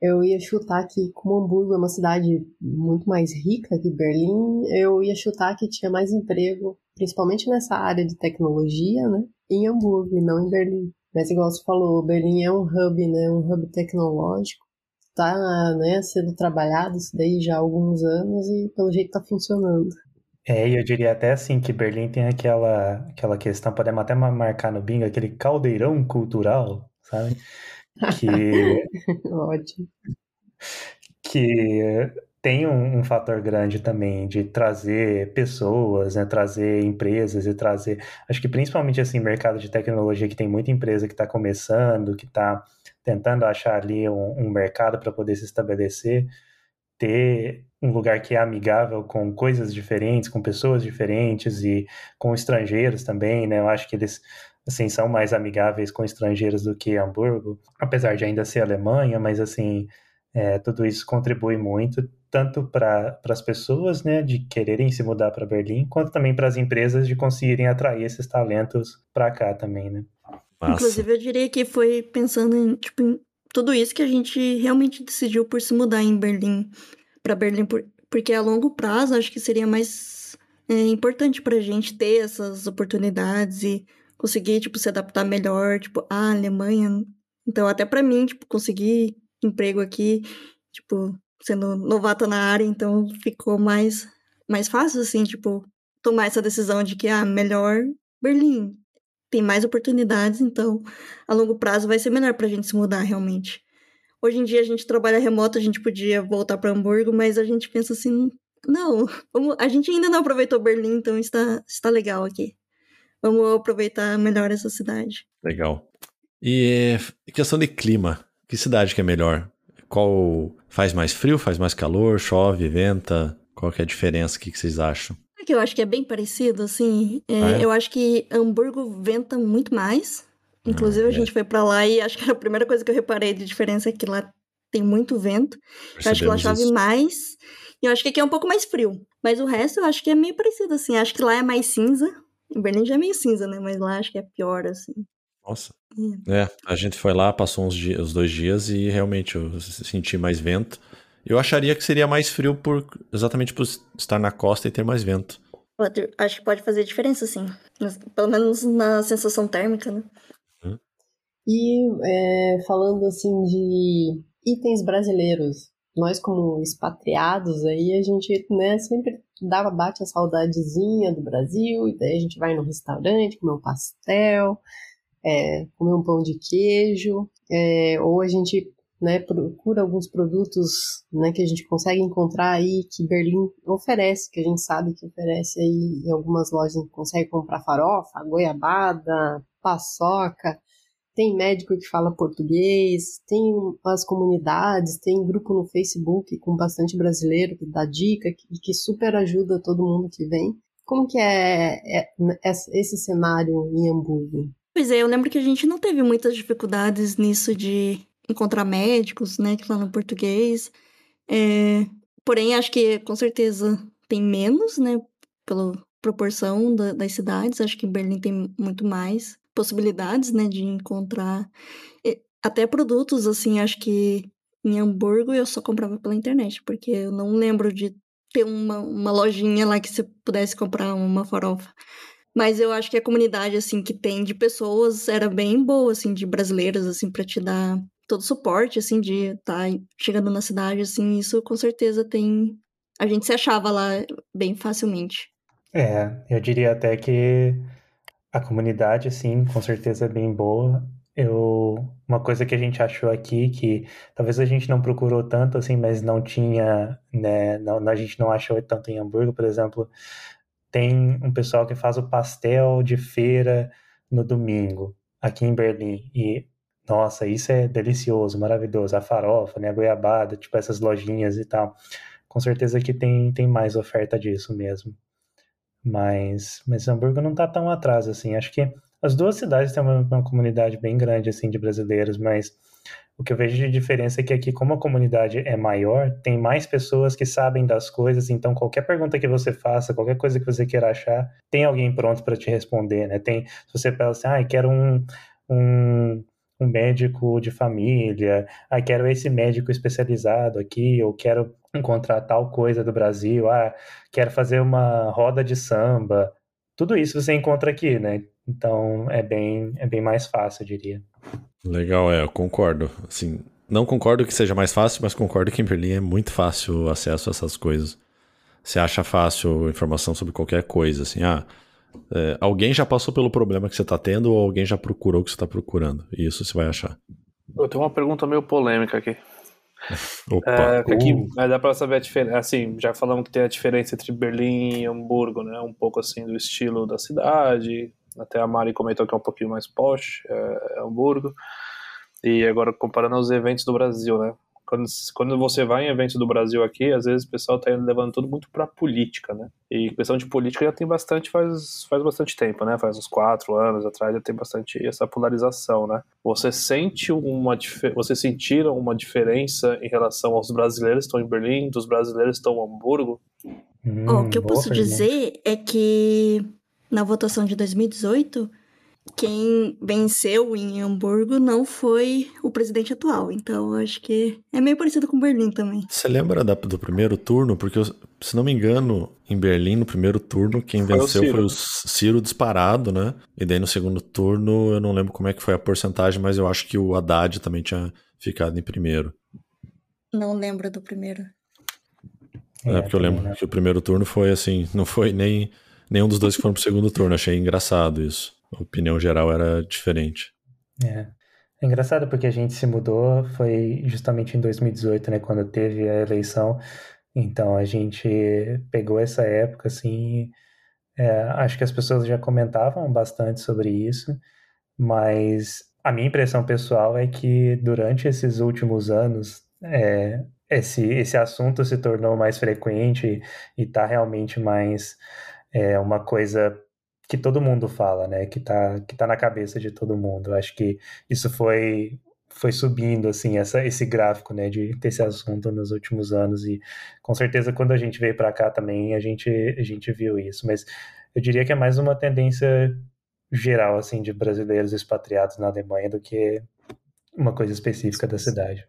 eu ia chutar que, como Hamburgo é uma cidade muito mais rica que Berlim, eu ia chutar que tinha mais emprego, principalmente nessa área de tecnologia, né? Em Hamburgo e não em Berlim. Mas igual você falou, Berlim é um hub, né? Um hub tecnológico. Está né, sendo trabalhado isso daí já há alguns anos e pelo jeito está funcionando. É, eu diria até assim que Berlim tem aquela, aquela questão, podemos até marcar no bingo, aquele caldeirão cultural, sabe? Que. Ótimo. Que tem um, um, fator grande também de trazer pessoas, né, trazer empresas e trazer. Acho que principalmente assim, mercado de tecnologia, que tem muita empresa que está começando, que está tentando achar ali um, um mercado para poder se estabelecer, ter um lugar que é amigável com coisas diferentes, com pessoas diferentes e com estrangeiros também, né? Eu acho que eles assim, são mais amigáveis com estrangeiros do que Hamburgo, apesar de ainda ser Alemanha, mas assim, é, tudo isso contribui muito, tanto para as pessoas, né, de quererem se mudar para Berlim, quanto também para as empresas de conseguirem atrair esses talentos para cá também, né. Massa. Inclusive, eu diria que foi pensando em, tipo, em tudo isso que a gente realmente decidiu por se mudar em Berlim, para Berlim, por, porque a longo prazo acho que seria mais é, importante para a gente ter essas oportunidades e conseguir, tipo, se adaptar melhor, tipo, a Alemanha. Então, até para mim, tipo, conseguir emprego aqui, tipo, sendo novata na área, então ficou mais, mais fácil, assim, tipo, tomar essa decisão de que, ah, melhor Berlim. Tem mais oportunidades, então, a longo prazo vai ser melhor pra gente se mudar, realmente. Hoje em dia a gente trabalha remoto, a gente podia voltar para Hamburgo, mas a gente pensa assim, não, a gente ainda não aproveitou Berlim, então está, está legal aqui vamos aproveitar melhor essa cidade. Legal. E questão de clima, que cidade que é melhor? Qual faz mais frio, faz mais calor, chove, venta? Qual que é a diferença? O que, vocês acham? É que eu acho que é bem parecido, assim. É, ah, é? Eu acho que Hamburgo venta muito mais. Inclusive, ah, a gente foi para lá e acho que a primeira coisa que eu reparei de diferença é que lá tem muito vento. eu acho que lá chove isso. mais. E eu acho que aqui é um pouco mais frio. Mas o resto eu acho que é meio parecido, assim. Acho que lá é mais cinza. Em Berlim já é meio cinza, né? Mas lá acho que é pior, assim. Nossa. É, é a gente foi lá, passou uns dias, os dois dias e realmente eu senti mais vento. Eu acharia que seria mais frio por exatamente por estar na costa e ter mais vento. Acho que pode fazer diferença, sim. Pelo menos na sensação térmica, né? Hum. E é, falando assim de itens brasileiros, nós como expatriados aí, a gente né, sempre dava, bate a saudadezinha do Brasil, e daí a gente vai no restaurante, comer um pastel, é, comer um pão de queijo, é, ou a gente né, procura alguns produtos né, que a gente consegue encontrar aí que Berlim oferece, que a gente sabe que oferece aí em algumas lojas a gente consegue comprar farofa, goiabada, paçoca, tem médico que fala português, tem as comunidades, tem grupo no Facebook com bastante brasileiro que dá dica que, que, super ajuda todo mundo que vem. Como que é, é, é, esse cenário em Hamburgo? Pois é, eu lembro que a gente não teve muitas dificuldades nisso de encontrar médicos, né, que falam português. É, porém, acho que com certeza tem menos, né, pela proporção da, das cidades. Acho que Berlim tem muito mais possibilidades, né, de encontrar até produtos, assim, acho que em Hamburgo eu só comprava pela internet, porque eu não lembro de ter uma, uma lojinha lá que você pudesse comprar uma farofa. Mas eu acho que a comunidade, assim, que tem de pessoas era bem boa, assim, de brasileiras, assim, para te dar todo o suporte, assim, de estar tá chegando na cidade, assim, isso com certeza tem. A gente se achava lá bem facilmente. É, eu diria até que a comunidade, assim, com certeza é bem boa. Eu, uma coisa que a gente achou aqui, que talvez a gente não procurou tanto, assim, mas não tinha, né, não, a gente não achou tanto em Hamburgo, por exemplo, tem um pessoal que faz o pastel de feira no domingo, aqui em Berlim, e nossa, isso é delicioso, maravilhoso, a farofa, né, a goiabada, tipo essas lojinhas e tal. Com certeza que tem, tem mais oferta disso mesmo. Mas, mas Hamburgo não tá tão atrás, assim, acho que as duas cidades têm uma, uma, comunidade bem grande assim de brasileiros, mas o que eu vejo de diferença é que aqui, como a comunidade é maior, tem mais pessoas que sabem das coisas, então qualquer pergunta que você faça, qualquer coisa que você queira achar, tem alguém pronto para te responder, né? Tem, se você pensa assim, ah, quero um, um, um médico de família, ah, quero esse médico especializado aqui, ou quero encontrar tal coisa do Brasil, ah, quero fazer uma roda de samba, tudo isso você encontra aqui, né? Então é bem, é bem mais fácil, eu diria. Legal, é, eu concordo. Assim, não concordo que seja mais fácil, mas concordo que em Berlim é muito fácil o acesso a essas coisas. Você acha fácil informação sobre qualquer coisa, assim, ah, é, alguém já passou pelo problema que você está tendo ou alguém já procurou o que você está procurando. E isso você vai achar. Eu tenho uma pergunta meio polêmica aqui. Opa. É, aqui, uh. dá para saber a diferença. Assim, já falamos que tem a diferença entre Berlim e Hamburgo, né? Um pouco assim do estilo da cidade, até a Mari comentou que é um pouquinho mais posh, é, é Hamburgo. E agora comparando aos eventos do Brasil, né? Quando, quando você vai em eventos do Brasil aqui, às vezes o pessoal está levando tudo muito para política, né? E questão de política já tem bastante, faz, faz bastante tempo, né? Faz uns quatro anos atrás já tem bastante essa polarização, né? Você sente uma você sentiram uma diferença em relação aos brasileiros que estão em Berlim, dos brasileiros que estão em Hamburgo? Hum, oh, o que eu posso dizer é que na votação de 2018, quem venceu em Hamburgo não foi o presidente atual. Então, acho que é meio parecido com Berlim também. Você lembra da, do primeiro turno? Porque, se não me engano, em Berlim, no primeiro turno, quem foi venceu o foi o Ciro disparado, né? E daí no segundo turno, eu não lembro como é que foi a porcentagem, mas eu acho que o Haddad também tinha ficado em primeiro. Não lembro do primeiro. É, é porque eu lembro que o primeiro turno foi assim, não foi nem nenhum dos dois que foram pro segundo turno. Achei engraçado isso. A opinião geral era diferente. É. É engraçado porque a gente se mudou, foi justamente em 2018, né, quando teve a eleição. Então a gente pegou essa época, assim. É, acho que as pessoas já comentavam bastante sobre isso, mas a minha impressão pessoal é que durante esses últimos anos, é, esse, esse assunto se tornou mais frequente e está realmente mais é uma coisa que todo mundo fala, né? Que tá, que tá na cabeça de todo mundo. Acho que isso foi foi subindo assim essa, esse gráfico né de desse assunto nos últimos anos e com certeza quando a gente veio para cá também a gente a gente viu isso mas eu diria que é mais uma tendência geral assim de brasileiros expatriados na Alemanha do que uma coisa específica da cidade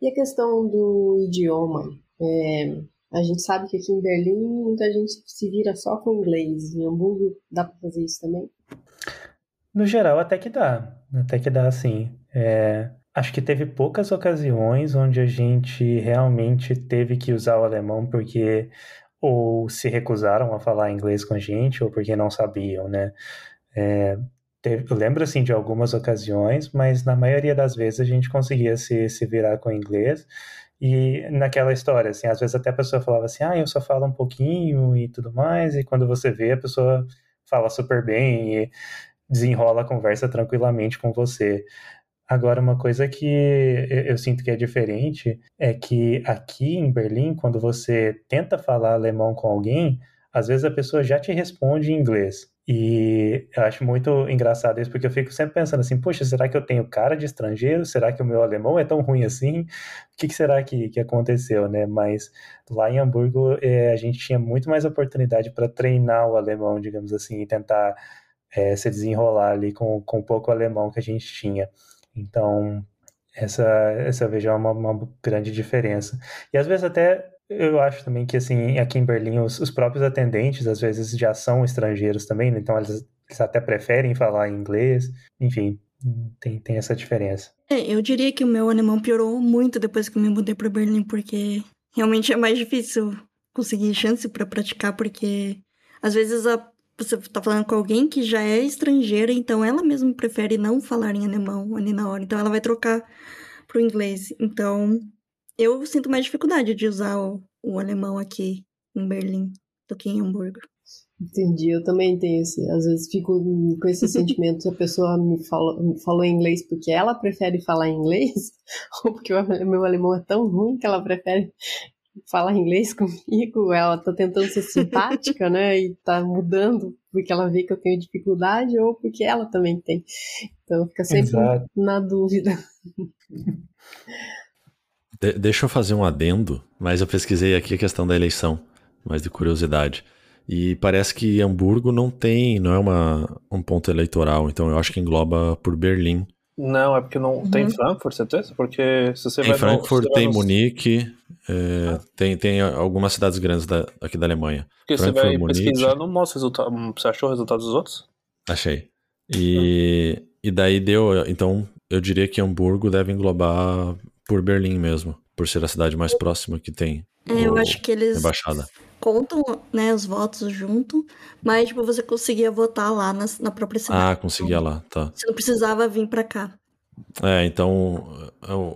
e a questão do idioma é, a gente sabe que aqui em Berlim muita gente se vira só com inglês. Em Hamburgo dá para fazer isso também? No geral, até que dá. Até que dá, sim. É, acho que teve poucas ocasiões onde a gente realmente teve que usar o alemão porque ou se recusaram a falar inglês com a gente ou porque não sabiam, né? É, teve, eu lembro, assim, de algumas ocasiões, mas na maioria das vezes a gente conseguia se, se virar com inglês. E naquela história, assim, às vezes até a pessoa falava assim, ah, eu só falo um pouquinho e tudo mais, e quando você vê, a pessoa fala super bem e desenrola a conversa tranquilamente com você. Agora, uma coisa que eu sinto que é diferente é que aqui em Berlim, quando você tenta falar alemão com alguém, às vezes a pessoa já te responde em inglês. E eu acho muito engraçado isso, porque eu fico sempre pensando assim, poxa, será que eu tenho cara de estrangeiro? Será que o meu alemão é tão ruim assim? O que, que será que, que aconteceu, né? Mas lá em Hamburgo é, a gente tinha muito mais oportunidade para treinar o alemão, digamos assim, e tentar é, se desenrolar ali com, com o pouco alemão que a gente tinha. Então, Essa, essa eu vejo uma, uma grande diferença. E às vezes até eu acho também que, assim, aqui em Berlim, os, os próprios atendentes, às vezes, já são estrangeiros também, né? então eles, eles, até preferem falar inglês. Enfim, tem, tem essa diferença. É, eu diria que o meu alemão piorou muito depois que eu me mudei para Berlim, porque realmente é mais difícil conseguir chance para praticar, porque às vezes a, você tá falando com alguém que já é estrangeira, então ela mesma prefere não falar em alemão ali na hora, então ela vai trocar pro inglês. Então, eu sinto mais dificuldade de usar o, o alemão aqui em Berlim do que em Hamburgo. Entendi, eu também tenho esse. Às vezes fico com esse sentimento se a pessoa me falou, me falou inglês porque ela prefere falar inglês, ou porque o meu alemão é tão ruim que ela prefere falar inglês comigo, ela tá tentando ser simpática, né? E tá mudando porque ela vê que eu tenho dificuldade ou porque ela também tem. Então fica sempre Exato. na dúvida. De deixa eu fazer um adendo, mas eu pesquisei aqui a questão da eleição, mais de curiosidade. E parece que Hamburgo não tem, não é uma, um ponto eleitoral, então eu acho que engloba por Berlim. Não, é porque não uhum. tem Frankfurt, certeza? Porque se você tem vai Frankfurt, no, tem no... Munique, é, ah. tem, tem algumas cidades grandes da, aqui da Alemanha. Porque Frankfurt, você vai Munique, pesquisar, não mostra o resultado. Você achou o resultado dos outros? Achei. E, uhum. e daí deu, então eu diria que Hamburgo deve englobar por Berlim mesmo, por ser a cidade mais próxima que tem. É, eu acho que eles embaixada. contam né, os votos junto, mas tipo, você conseguia votar lá na, na própria cidade. Ah, conseguia lá, tá. Você não precisava vir para cá. É, então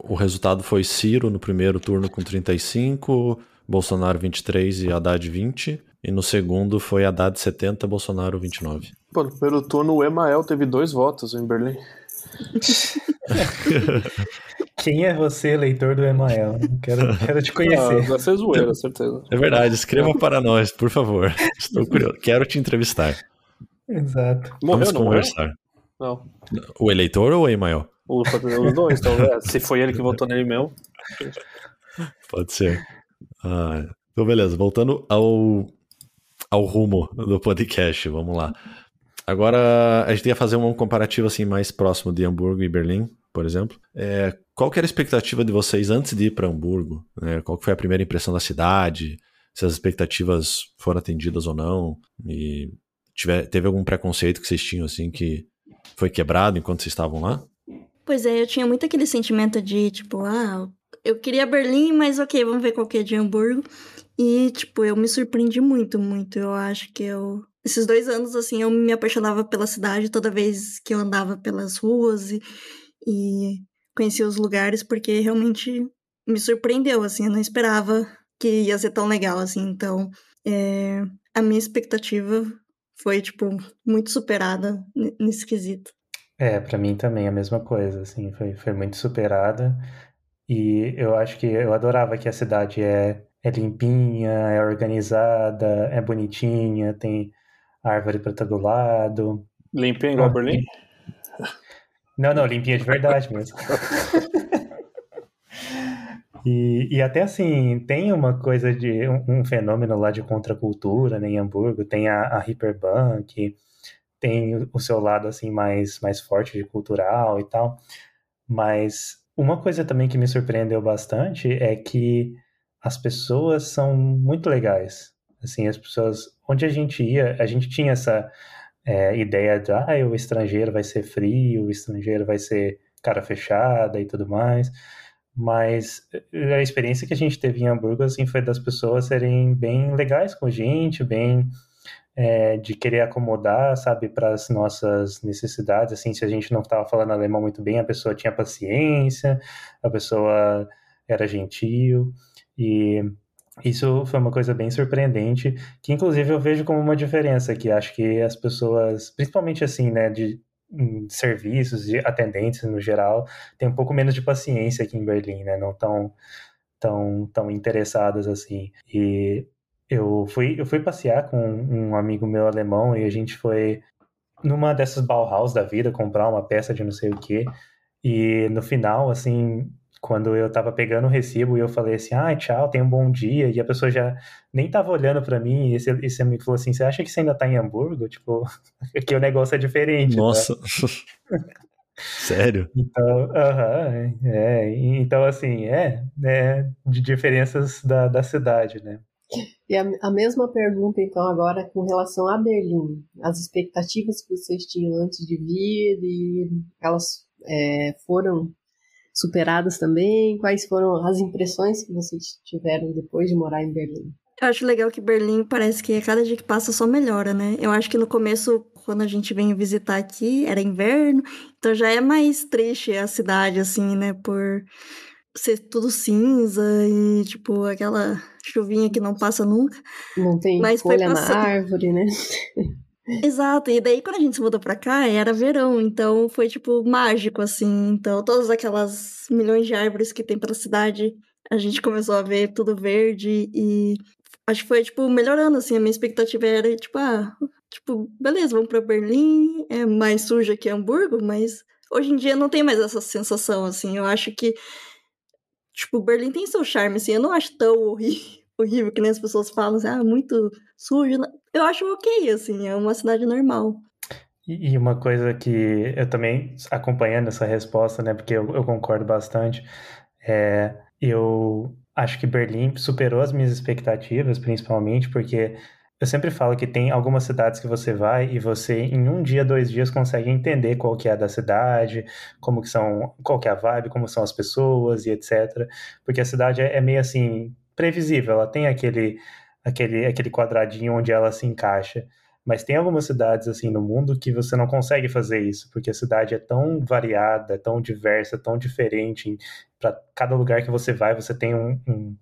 o resultado foi Ciro no primeiro turno com 35, Bolsonaro 23 e Haddad 20. E no segundo foi Haddad 70, Bolsonaro 29. Pô, no primeiro turno o Emael teve dois votos em Berlim. Quem é você, leitor do Emael? Quero, quero te conhecer. Ah, vai ser zoeira, certeza. É verdade, escreva para nós, por favor. Estou curioso. Quero te entrevistar. Exato. Morreu, Vamos não conversar. Não. O eleitor ou o Emael? Os, os dois, então, é, se foi ele que votou nele mesmo. Pode ser. Ah, então, beleza. Voltando ao, ao rumo do podcast, vamos lá. Agora, a gente ia fazer um comparativo assim mais próximo de Hamburgo e Berlim, por exemplo. É, qual que era a expectativa de vocês antes de ir para Hamburgo? Né? Qual foi a primeira impressão da cidade? Se as expectativas foram atendidas ou não? E tiver, teve algum preconceito que vocês tinham assim que foi quebrado enquanto vocês estavam lá? Pois é, eu tinha muito aquele sentimento de tipo, ah, eu queria Berlim, mas ok, vamos ver qual que é de Hamburgo. E, tipo, eu me surpreendi muito, muito. Eu acho que eu. Esses dois anos, assim, eu me apaixonava pela cidade toda vez que eu andava pelas ruas e, e conhecia os lugares, porque realmente me surpreendeu, assim. Eu não esperava que ia ser tão legal, assim. Então, é, a minha expectativa foi, tipo, muito superada nesse quesito. É, para mim também a mesma coisa, assim, foi, foi muito superada. E eu acho que eu adorava que a cidade é, é limpinha, é organizada, é bonitinha, tem árvore para todo lado. Limpinha igual ah, Berlim? Não, não, limpinha de verdade mesmo. e, e até assim, tem uma coisa de um, um fenômeno lá de contracultura né, em Hamburgo, tem a, a Hyperbank, tem o seu lado assim mais mais forte de cultural e tal, mas uma coisa também que me surpreendeu bastante é que as pessoas são muito legais. Assim, as pessoas, onde a gente ia, a gente tinha essa é, ideia de, ah, o estrangeiro vai ser frio, o estrangeiro vai ser cara fechada e tudo mais. Mas a experiência que a gente teve em Hamburgo, assim, foi das pessoas serem bem legais com a gente, bem é, de querer acomodar, sabe, para as nossas necessidades. Assim, se a gente não estava falando alemão muito bem, a pessoa tinha paciência, a pessoa era gentil e isso foi uma coisa bem surpreendente, que inclusive eu vejo como uma diferença, que acho que as pessoas, principalmente assim, né, de serviços, de atendentes no geral, têm um pouco menos de paciência aqui em Berlim, né, não tão tão tão interessadas assim. E eu fui, eu fui passear com um amigo meu alemão e a gente foi numa dessas Bauhaus da vida comprar uma peça de não sei o que. E no final, assim, quando eu tava pegando o recibo e eu falei assim, ah, tchau, tenha um bom dia, e a pessoa já nem tava olhando para mim, e esse, esse amigo falou assim, você acha que você ainda tá em Hamburgo? Tipo, que o negócio é diferente. Tá? Nossa. Tá? Sério? Então, aham, é, então assim, é, é de diferenças da, da cidade, né? E a, a, mesma pergunta, então, agora com relação a Berlim. As expectativas que vocês tinham antes de vir e elas é, foram superadas também? Quais foram as impressões que vocês tiveram depois de morar em Berlim? Eu acho legal que Berlim parece que a cada dia que passa só melhora, né? Eu acho que no começo, quando a gente vem visitar aqui, era inverno, então já é mais triste a cidade, assim, né? Por ser tudo cinza e, tipo, aquela chuvinha que não passa nunca. Não tem Mas folha na árvore, né? Exato, e daí quando a gente se mudou pra cá, era verão, então foi, tipo, mágico, assim. Então, todas aquelas milhões de árvores que tem pela cidade, a gente começou a ver tudo verde e acho que foi, tipo, melhorando, assim. A minha expectativa era, tipo, ah, tipo, beleza, vamos pra Berlim, é mais suja que Hamburgo, mas hoje em dia não tem mais essa sensação, assim. Eu acho que, tipo, Berlim tem seu charme, assim. Eu não acho tão horrível, horrível que nem as pessoas falam, assim, ah, muito sujo. Eu acho ok, assim, é uma cidade normal. E uma coisa que eu também, acompanhando essa resposta, né, porque eu, eu concordo bastante, é, eu acho que Berlim superou as minhas expectativas, principalmente porque eu sempre falo que tem algumas cidades que você vai e você em um dia, dois dias consegue entender qual que é a da cidade, como que são, qual que é a vibe, como são as pessoas e etc. Porque a cidade é, é meio assim previsível, ela tem aquele aquele aquele quadradinho onde ela se encaixa. Mas tem algumas cidades assim no mundo que você não consegue fazer isso, porque a cidade é tão variada, tão diversa, tão diferente. Para cada lugar que você vai, você tem um, um,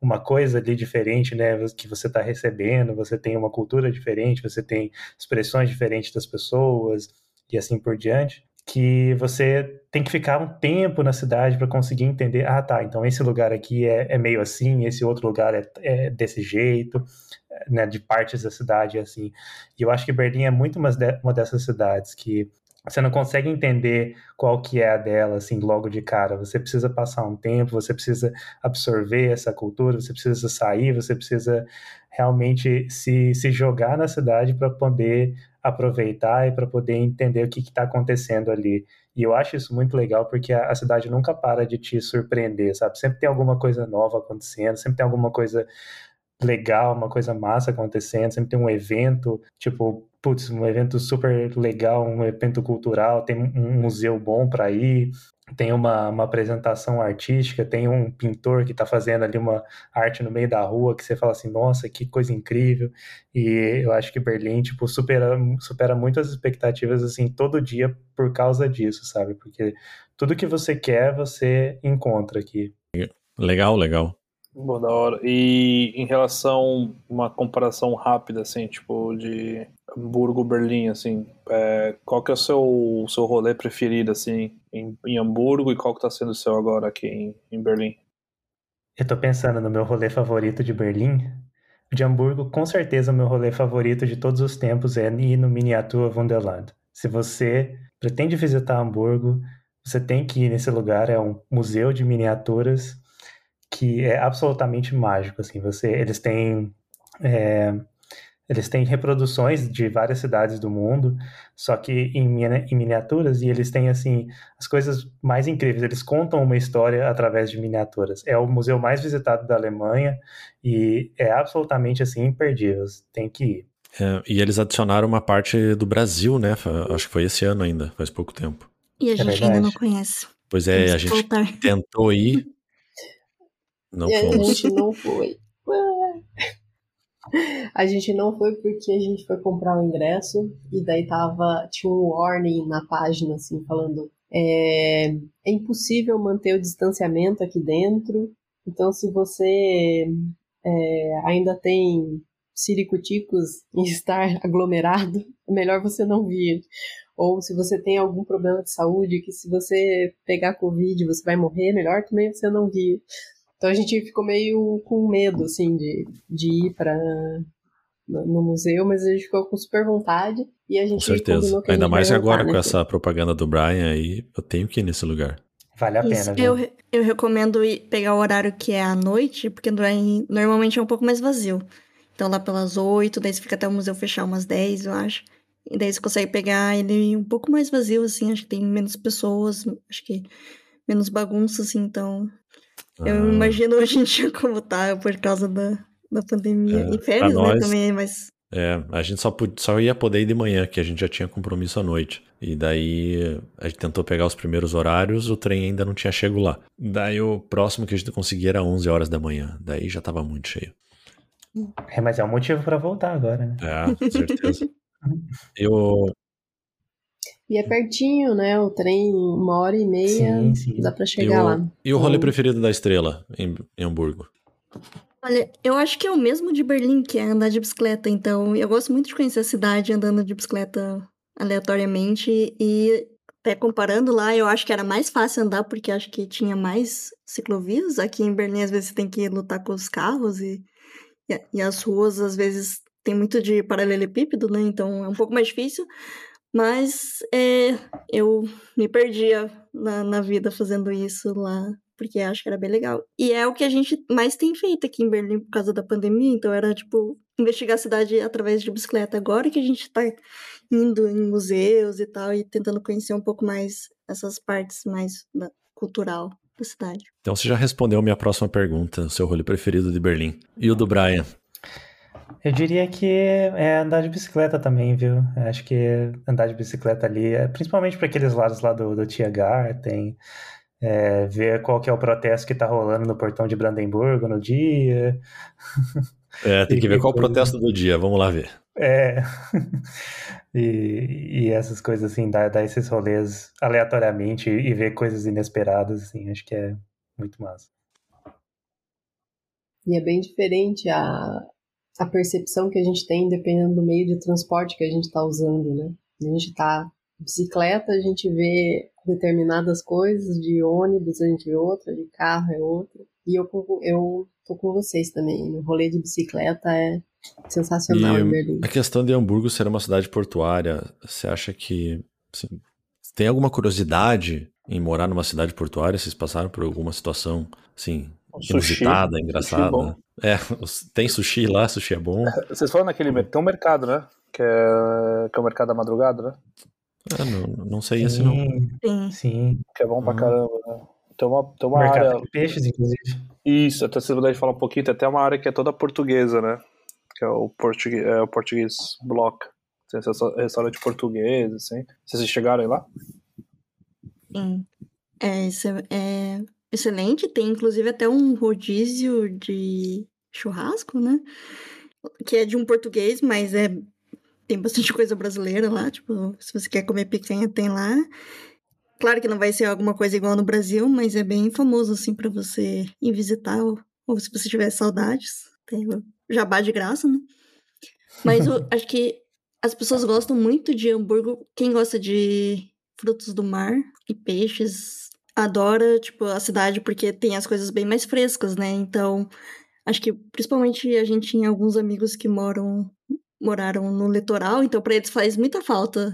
uma coisa ali diferente, né? Que você está recebendo, você tem uma cultura diferente, você tem expressões diferentes das pessoas e assim por diante que você tem que ficar um tempo na cidade para conseguir entender, ah, tá, então esse lugar aqui é, é meio assim, esse outro lugar é, é, desse jeito, né, de partes da cidade assim. E eu acho que Berlim é muito uma, de, uma dessas cidades que você não consegue entender qual que é a dela, assim, logo de cara. Você precisa passar um tempo, você precisa absorver essa cultura, você precisa sair, você precisa realmente se, se jogar na cidade para poder aproveitar e para poder entender o que está acontecendo ali. E eu acho isso muito legal porque a, a, cidade nunca para de te surpreender, sabe? Sempre tem alguma coisa nova acontecendo, sempre tem alguma coisa legal, uma coisa massa acontecendo, sempre tem um evento, tipo, putz, um evento super legal, um evento cultural, tem um museu bom para ir, tem uma, uma apresentação artística, tem um pintor que está fazendo ali uma arte no meio da rua que você fala assim, nossa, que coisa incrível. E eu acho que Berlim, tipo, supera, supera muito as expectativas, assim, todo dia por causa disso, sabe? Porque tudo que você quer, você encontra aqui. Legal, legal. Boa, da hora. E em relação, uma comparação rápida, assim, tipo, de Hamburgo, Berlim, assim, é, qual que é o seu, seu rolê preferido, assim, em, em Hamburgo e qual que tá sendo o seu agora aqui em, em Berlim? Eu tô pensando no meu rolê favorito de Berlim. De Hamburgo, com certeza, o meu rolê favorito de todos os tempos é ir no Miniatura Wunderland. Se você pretende visitar Hamburgo, você tem que ir nesse lugar, é um museu de miniaturas que é absolutamente mágico, assim, você, eles têm é, eles têm reproduções de várias cidades do mundo, só que em, em, miniaturas, e eles têm, assim, as coisas mais incríveis. Eles contam uma história através de miniaturas. É o museu mais visitado da Alemanha e é absolutamente, assim, imperdível. Tem que ir. É, e eles adicionaram uma parte do Brasil, né? Acho que foi esse ano ainda, faz pouco tempo. E a é gente é ainda não conhece. Pois é, a gente voltar. tentou ir. Não e fomos. A gente não foi. A gente não foi porque a gente foi comprar o ingresso e daí tava, tinha um warning na página, assim, falando é, é impossível manter o distanciamento aqui dentro, então se você é, ainda tem siricuticos em estar aglomerado, é melhor você não vir. Ou se você tem algum problema de saúde, que se você pegar Covid você vai morrer, melhor também você não vir. Então a gente ficou meio com medo, assim, de, de ir para no museu, mas a gente ficou com super vontade e a gente Com certeza. Ainda mais agora com essa propaganda do Brian aí, eu tenho que ir nesse lugar. Vale a Isso. pena, Eu, eu recomendo ir pegar o horário que é à noite, porque normalmente é um pouco mais vazio. Então lá pelas oito, daí você fica até o museu fechar umas dez, eu acho. E daí você consegue pegar ele um pouco mais vazio, assim, acho que tem menos pessoas, acho que menos bagunça, assim, então. Eu Ah. imagino hoje em dia como tá por causa da, da pandemia. É, e férias, né, nós- também, mas. É, a gente só, pod- só ia poder ir de manhã, que a gente já tinha compromisso à noite. E daí a gente tentou pegar os primeiros horários, o trem ainda não tinha chego lá. Daí o próximo que a gente conseguia era 11 horas da manhã. Daí já tava muito cheio. É, mas é um motivo pra voltar agora, né? É, com certeza. Eu, E é pertinho, né? O trem, uma hora e meia, Sim, sim. dá pra chegar eu- lá. E o rolê Então- preferido da Estrela, em, em Hamburgo? Olha, eu acho que é o mesmo de Berlim, que é andar de bicicleta. Então, eu gosto muito de conhecer a cidade andando de bicicleta aleatoriamente. E até comparando lá, eu acho que era mais fácil andar, porque acho que tinha mais ciclovias. Aqui em Berlim, às vezes, você tem que lutar com os carros e, e, e as ruas, às vezes, tem muito de paralelepípedo, né? Então, é um pouco mais difícil. Mas é, eu me perdia na, na vida fazendo isso lá porque acho que era bem legal. E é o que a gente mais tem feito aqui em Berlim por causa da pandemia, então era tipo investigar a cidade através de bicicleta. Agora que a gente tá indo em museus e tal e tentando conhecer um pouco mais essas partes mais da, cultural da cidade. Então você já respondeu a minha próxima pergunta, o seu rolê preferido de Berlim. E o do Brian? Eu diria que é andar de bicicleta também, viu? Eu Acho que andar de bicicleta ali, é- principalmente para aqueles lados lá do, do Tiergarten, é, ver qual que é o protesto que tá rolando no portão de Brandemburgo no dia. É, tem que ver qual o protesto do dia, vamos lá ver. É. e, e essas coisas assim, dar, dar esses rolês aleatoriamente e, ver coisas inesperadas, assim, acho que é muito massa. E é bem diferente a, a percepção que a gente tem dependendo do meio de transporte que a gente está usando, né? A gente tá de bicicleta, a gente vê determinadas coisas, de ônibus a gente vê outra, de carro é outra. E eu, eu tô com vocês também. O rolê de bicicleta é sensacional E em Berlim. A questão de Hamburgo ser uma cidade portuária, você acha que assim, tem alguma curiosidade em morar numa cidade portuária? Vocês passaram por alguma situação assim. Inusitada, Sushi engraçada? bom. é, os- tem sushi lá, sushi é bom. Vocês foram naquele mercado. Tem um mercado, né? Que é, que é o mercado da madrugada, né? Ah, não, não sei esse não. Sim, Sim. Que é bom pra Hum. caramba, né? Tem uma, tem uma Mercado área. de peixes, inclusive. Isso, até se puder falar um pouquinho, tem até uma área que é toda portuguesa, né? Que é o português, é o português block. Tem esse restaurante português, assim. Vocês chegaram aí lá? Sim. É, isso é, é excelente. Tem inclusive até um rodízio de churrasco, né? Que é de um português, mas é tem bastante coisa brasileira lá. Tipo, se você quer comer picanha, tem lá. Claro que não vai ser alguma coisa igual no Brasil, mas é bem famoso, assim, pra você ir visitar, ou, ou se você tiver saudades. Tem jabá de graça, né? Mas eu acho que as pessoas gostam muito de Hamburgo. Quem gosta de frutos do mar e peixes adora, tipo, a cidade porque tem as coisas bem mais frescas, né? Então, acho que principalmente a gente tinha alguns amigos que moram moraram no litoral, então para eles faz muita falta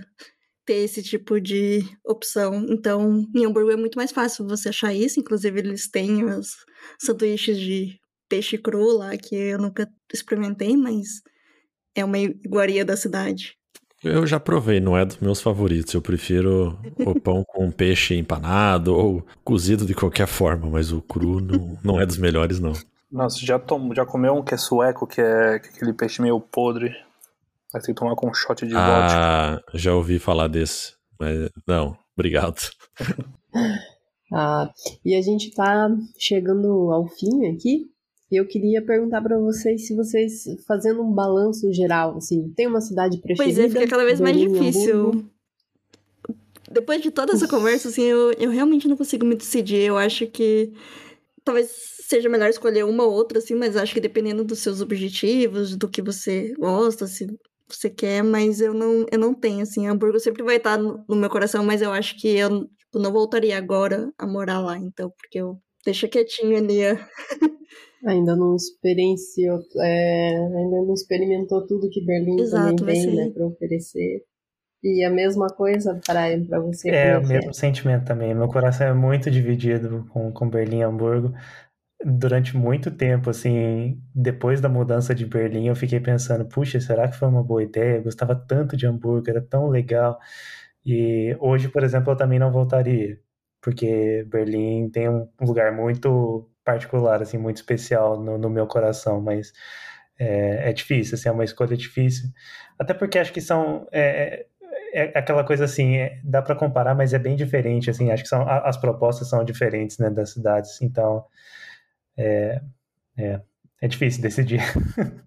ter esse tipo de opção. Então, em Hamburgo é muito mais fácil você achar isso, inclusive eles têm os sanduíches de peixe cru lá que eu nunca experimentei, mas é uma iguaria da cidade. Eu já provei, não é dos meus favoritos. Eu prefiro o pão com peixe empanado ou cozido de qualquer forma, mas o cru não, não é dos melhores, não. Nossa, já, tom, já comeu um que é sueco, que é aquele peixe meio podre. Aí tem que tomar com um shot de vodka. Ah, já ouvi falar desse, mas não, obrigado. Ah, e a gente tá chegando ao fim aqui. E eu queria perguntar pra vocês se vocês, fazendo um balanço geral, assim, tem uma cidade preferida? Pois é, fica cada vez mais difícil. Hamburgo? Depois de toda essa conversa, assim, eu, eu realmente não consigo me decidir. Eu acho que talvez seja melhor escolher uma ou outra, assim, mas acho que dependendo dos seus objetivos, do que você gosta, se você quer, mas eu não, eu não tenho, assim. Hamburgo sempre vai estar no, no meu coração, mas eu acho que eu tipo, não voltaria agora a morar lá, então, porque eu deixo quietinho ali. Ainda não experienciou, é, ainda não experimentou tudo que Berlim Exato, também tem, né, para oferecer. E a mesma coisa para para você. É o mesmo sentimento também. Meu coração é muito dividido com, com Berlim e Hamburgo. durante muito tempo, assim, depois da mudança de Berlim, eu fiquei pensando, puxa, será que foi uma boa ideia? Eu gostava tanto de hambúrguer, era tão legal. E hoje, por exemplo, eu também não voltaria, porque Berlim tem um lugar muito particular, assim, muito especial no, no meu coração, mas é, é, difícil, assim, é uma escolha difícil. Até porque acho que são é, é, é aquela coisa assim, é, dá para comparar, mas é bem diferente, assim, acho que são as propostas são diferentes, né, das cidades, então é, é, é difícil decidir.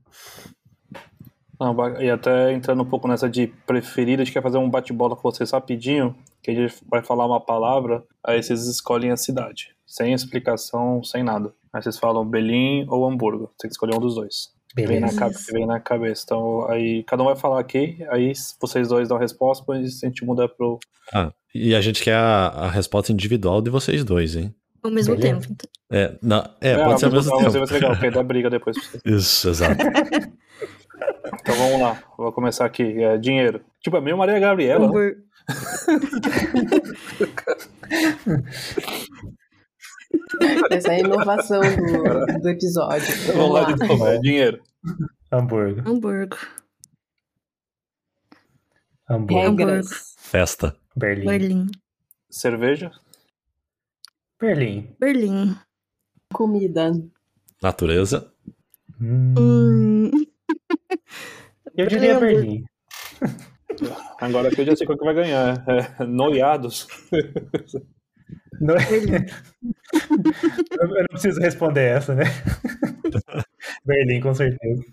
Não, e até entrando um pouco nessa de preferida, a gente quer fazer um bate-bola com vocês rapidinho, que a gente vai falar uma palavra, aí vocês escolhem a cidade, sem explicação, sem nada. Aí vocês falam Berlim ou Hamburgo, você tem que escolher um dos dois. Vem na, vem na, cabeça. Então, aí cada um vai falar aqui, aí vocês dois dão a resposta, depois a gente muda pro. Ah, e a gente quer a, a resposta individual de vocês dois, hein? Ao mesmo Beleza. tempo. Então. É, não, é, é pode ser ao mesmo tempo. Vai ser legal, porque dá briga depois. Isso, exato. então vamos lá, vou começar aqui. É, dinheiro. Tipo, é meio Maria Gabriela. Né? Essa é a inovação do, do episódio. Vamos lá, de novo, é dinheiro. Hamburgo. Hamburgo. Hamburgo. Regras. Festa. Berlim. Berlim. Cerveja. Berlim. Berlim. Comida. Natureza. Hum. Hum. Eu diria Berlim. Agora que eu já sei qual que vai ganhar. É, noiados. Não... eu não preciso responder essa, né? Berlim, com certeza.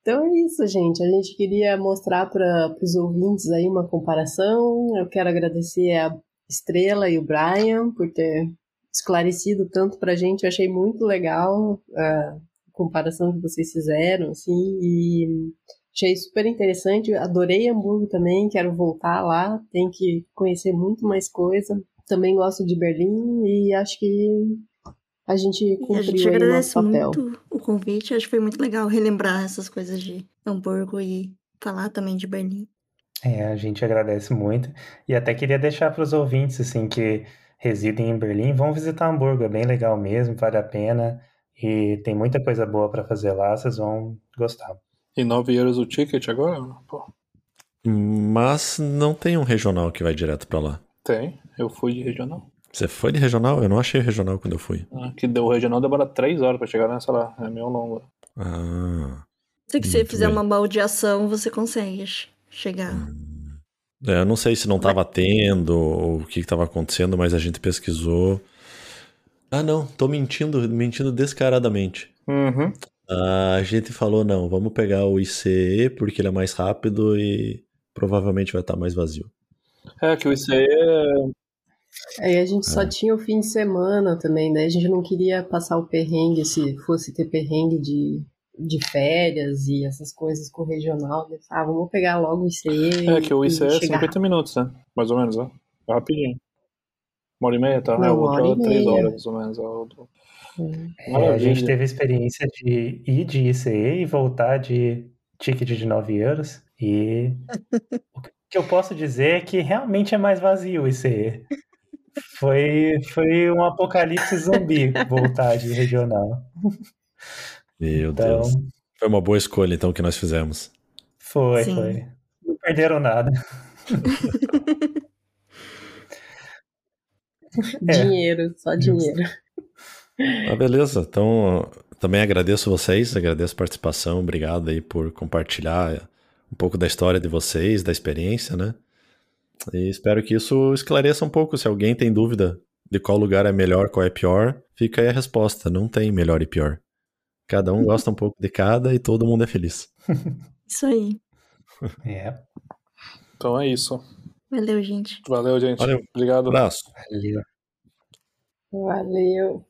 Então é isso, gente. A gente queria mostrar para os ouvintes aí uma comparação. Eu quero agradecer a Estrela e o Brian por ter esclarecido tanto para a gente. Eu achei muito legal a comparação que vocês fizeram, assim, e achei super interessante. Adorei Hamburgo também, quero voltar lá. Tem que conhecer muito mais coisa. Também gosto de Berlim e acho que a gente cumpriu a gente agradece muito o convite. Acho que foi muito legal relembrar essas coisas de Hamburgo e falar também de Berlim. É, a gente agradece muito. E até queria deixar para os ouvintes, assim, que residem em Berlim, vão visitar Hamburgo. É bem legal mesmo, vale a pena. E tem muita coisa boa para fazer lá, vocês vão gostar. E 9 euros o ticket agora? Pô. Mas não tem um regional que vai direto para lá. Tem, eu fui de regional. Você foi de regional? Eu não achei regional quando eu fui. Ah, que deu, o regional demora três horas pra chegar nessa lá. É meio longo. Ah. Se você fizer bem. uma baldeação, você consegue chegar. Hum. É, eu não sei se não tava tendo ou o que, que tava acontecendo, mas a gente pesquisou. Ah, não, tô mentindo, mentindo descaradamente. Uhum. Ah, a gente falou, não, vamos pegar o ICE porque ele é mais rápido e provavelmente vai estar mais vazio. É, que o ICE é... Aí a gente só é. tinha o fim de semana também, né? A gente não queria passar o perrengue se fosse ter perrengue de, de férias e essas coisas com o regional. Né? Ah, vamos pegar logo o ICE. É, que o ICE é 50 minutos, né? Mais ou menos, né? É rapidinho. Uma hora e meia, tá? Não, é, uma hora e três meia. horas, mais ou menos. É, é a gente teve a experiência de ir de ICE e voltar de ticket de 9 euros. E que eu posso dizer é que realmente é mais vazio o ICE. Foi, foi um apocalipse zumbi voltar de regional. Meu então, Deus. Foi uma boa escolha, então, que nós fizemos. Foi, Sim. foi. Não perderam nada. dinheiro, só dinheiro. Ah, beleza. Então, também agradeço vocês, agradeço a participação. Obrigado aí por compartilhar um pouco da história de vocês, da experiência, né? E espero que isso esclareça um pouco. Se alguém tem dúvida de qual lugar é melhor, qual é pior, fica aí a resposta. Não tem melhor e pior. Cada um gosta um pouco de cada e todo mundo é feliz. Isso aí. É. Então é isso. Valeu, gente. Valeu, gente. Valeu. Obrigado. Abraço. Valeu. Valeu.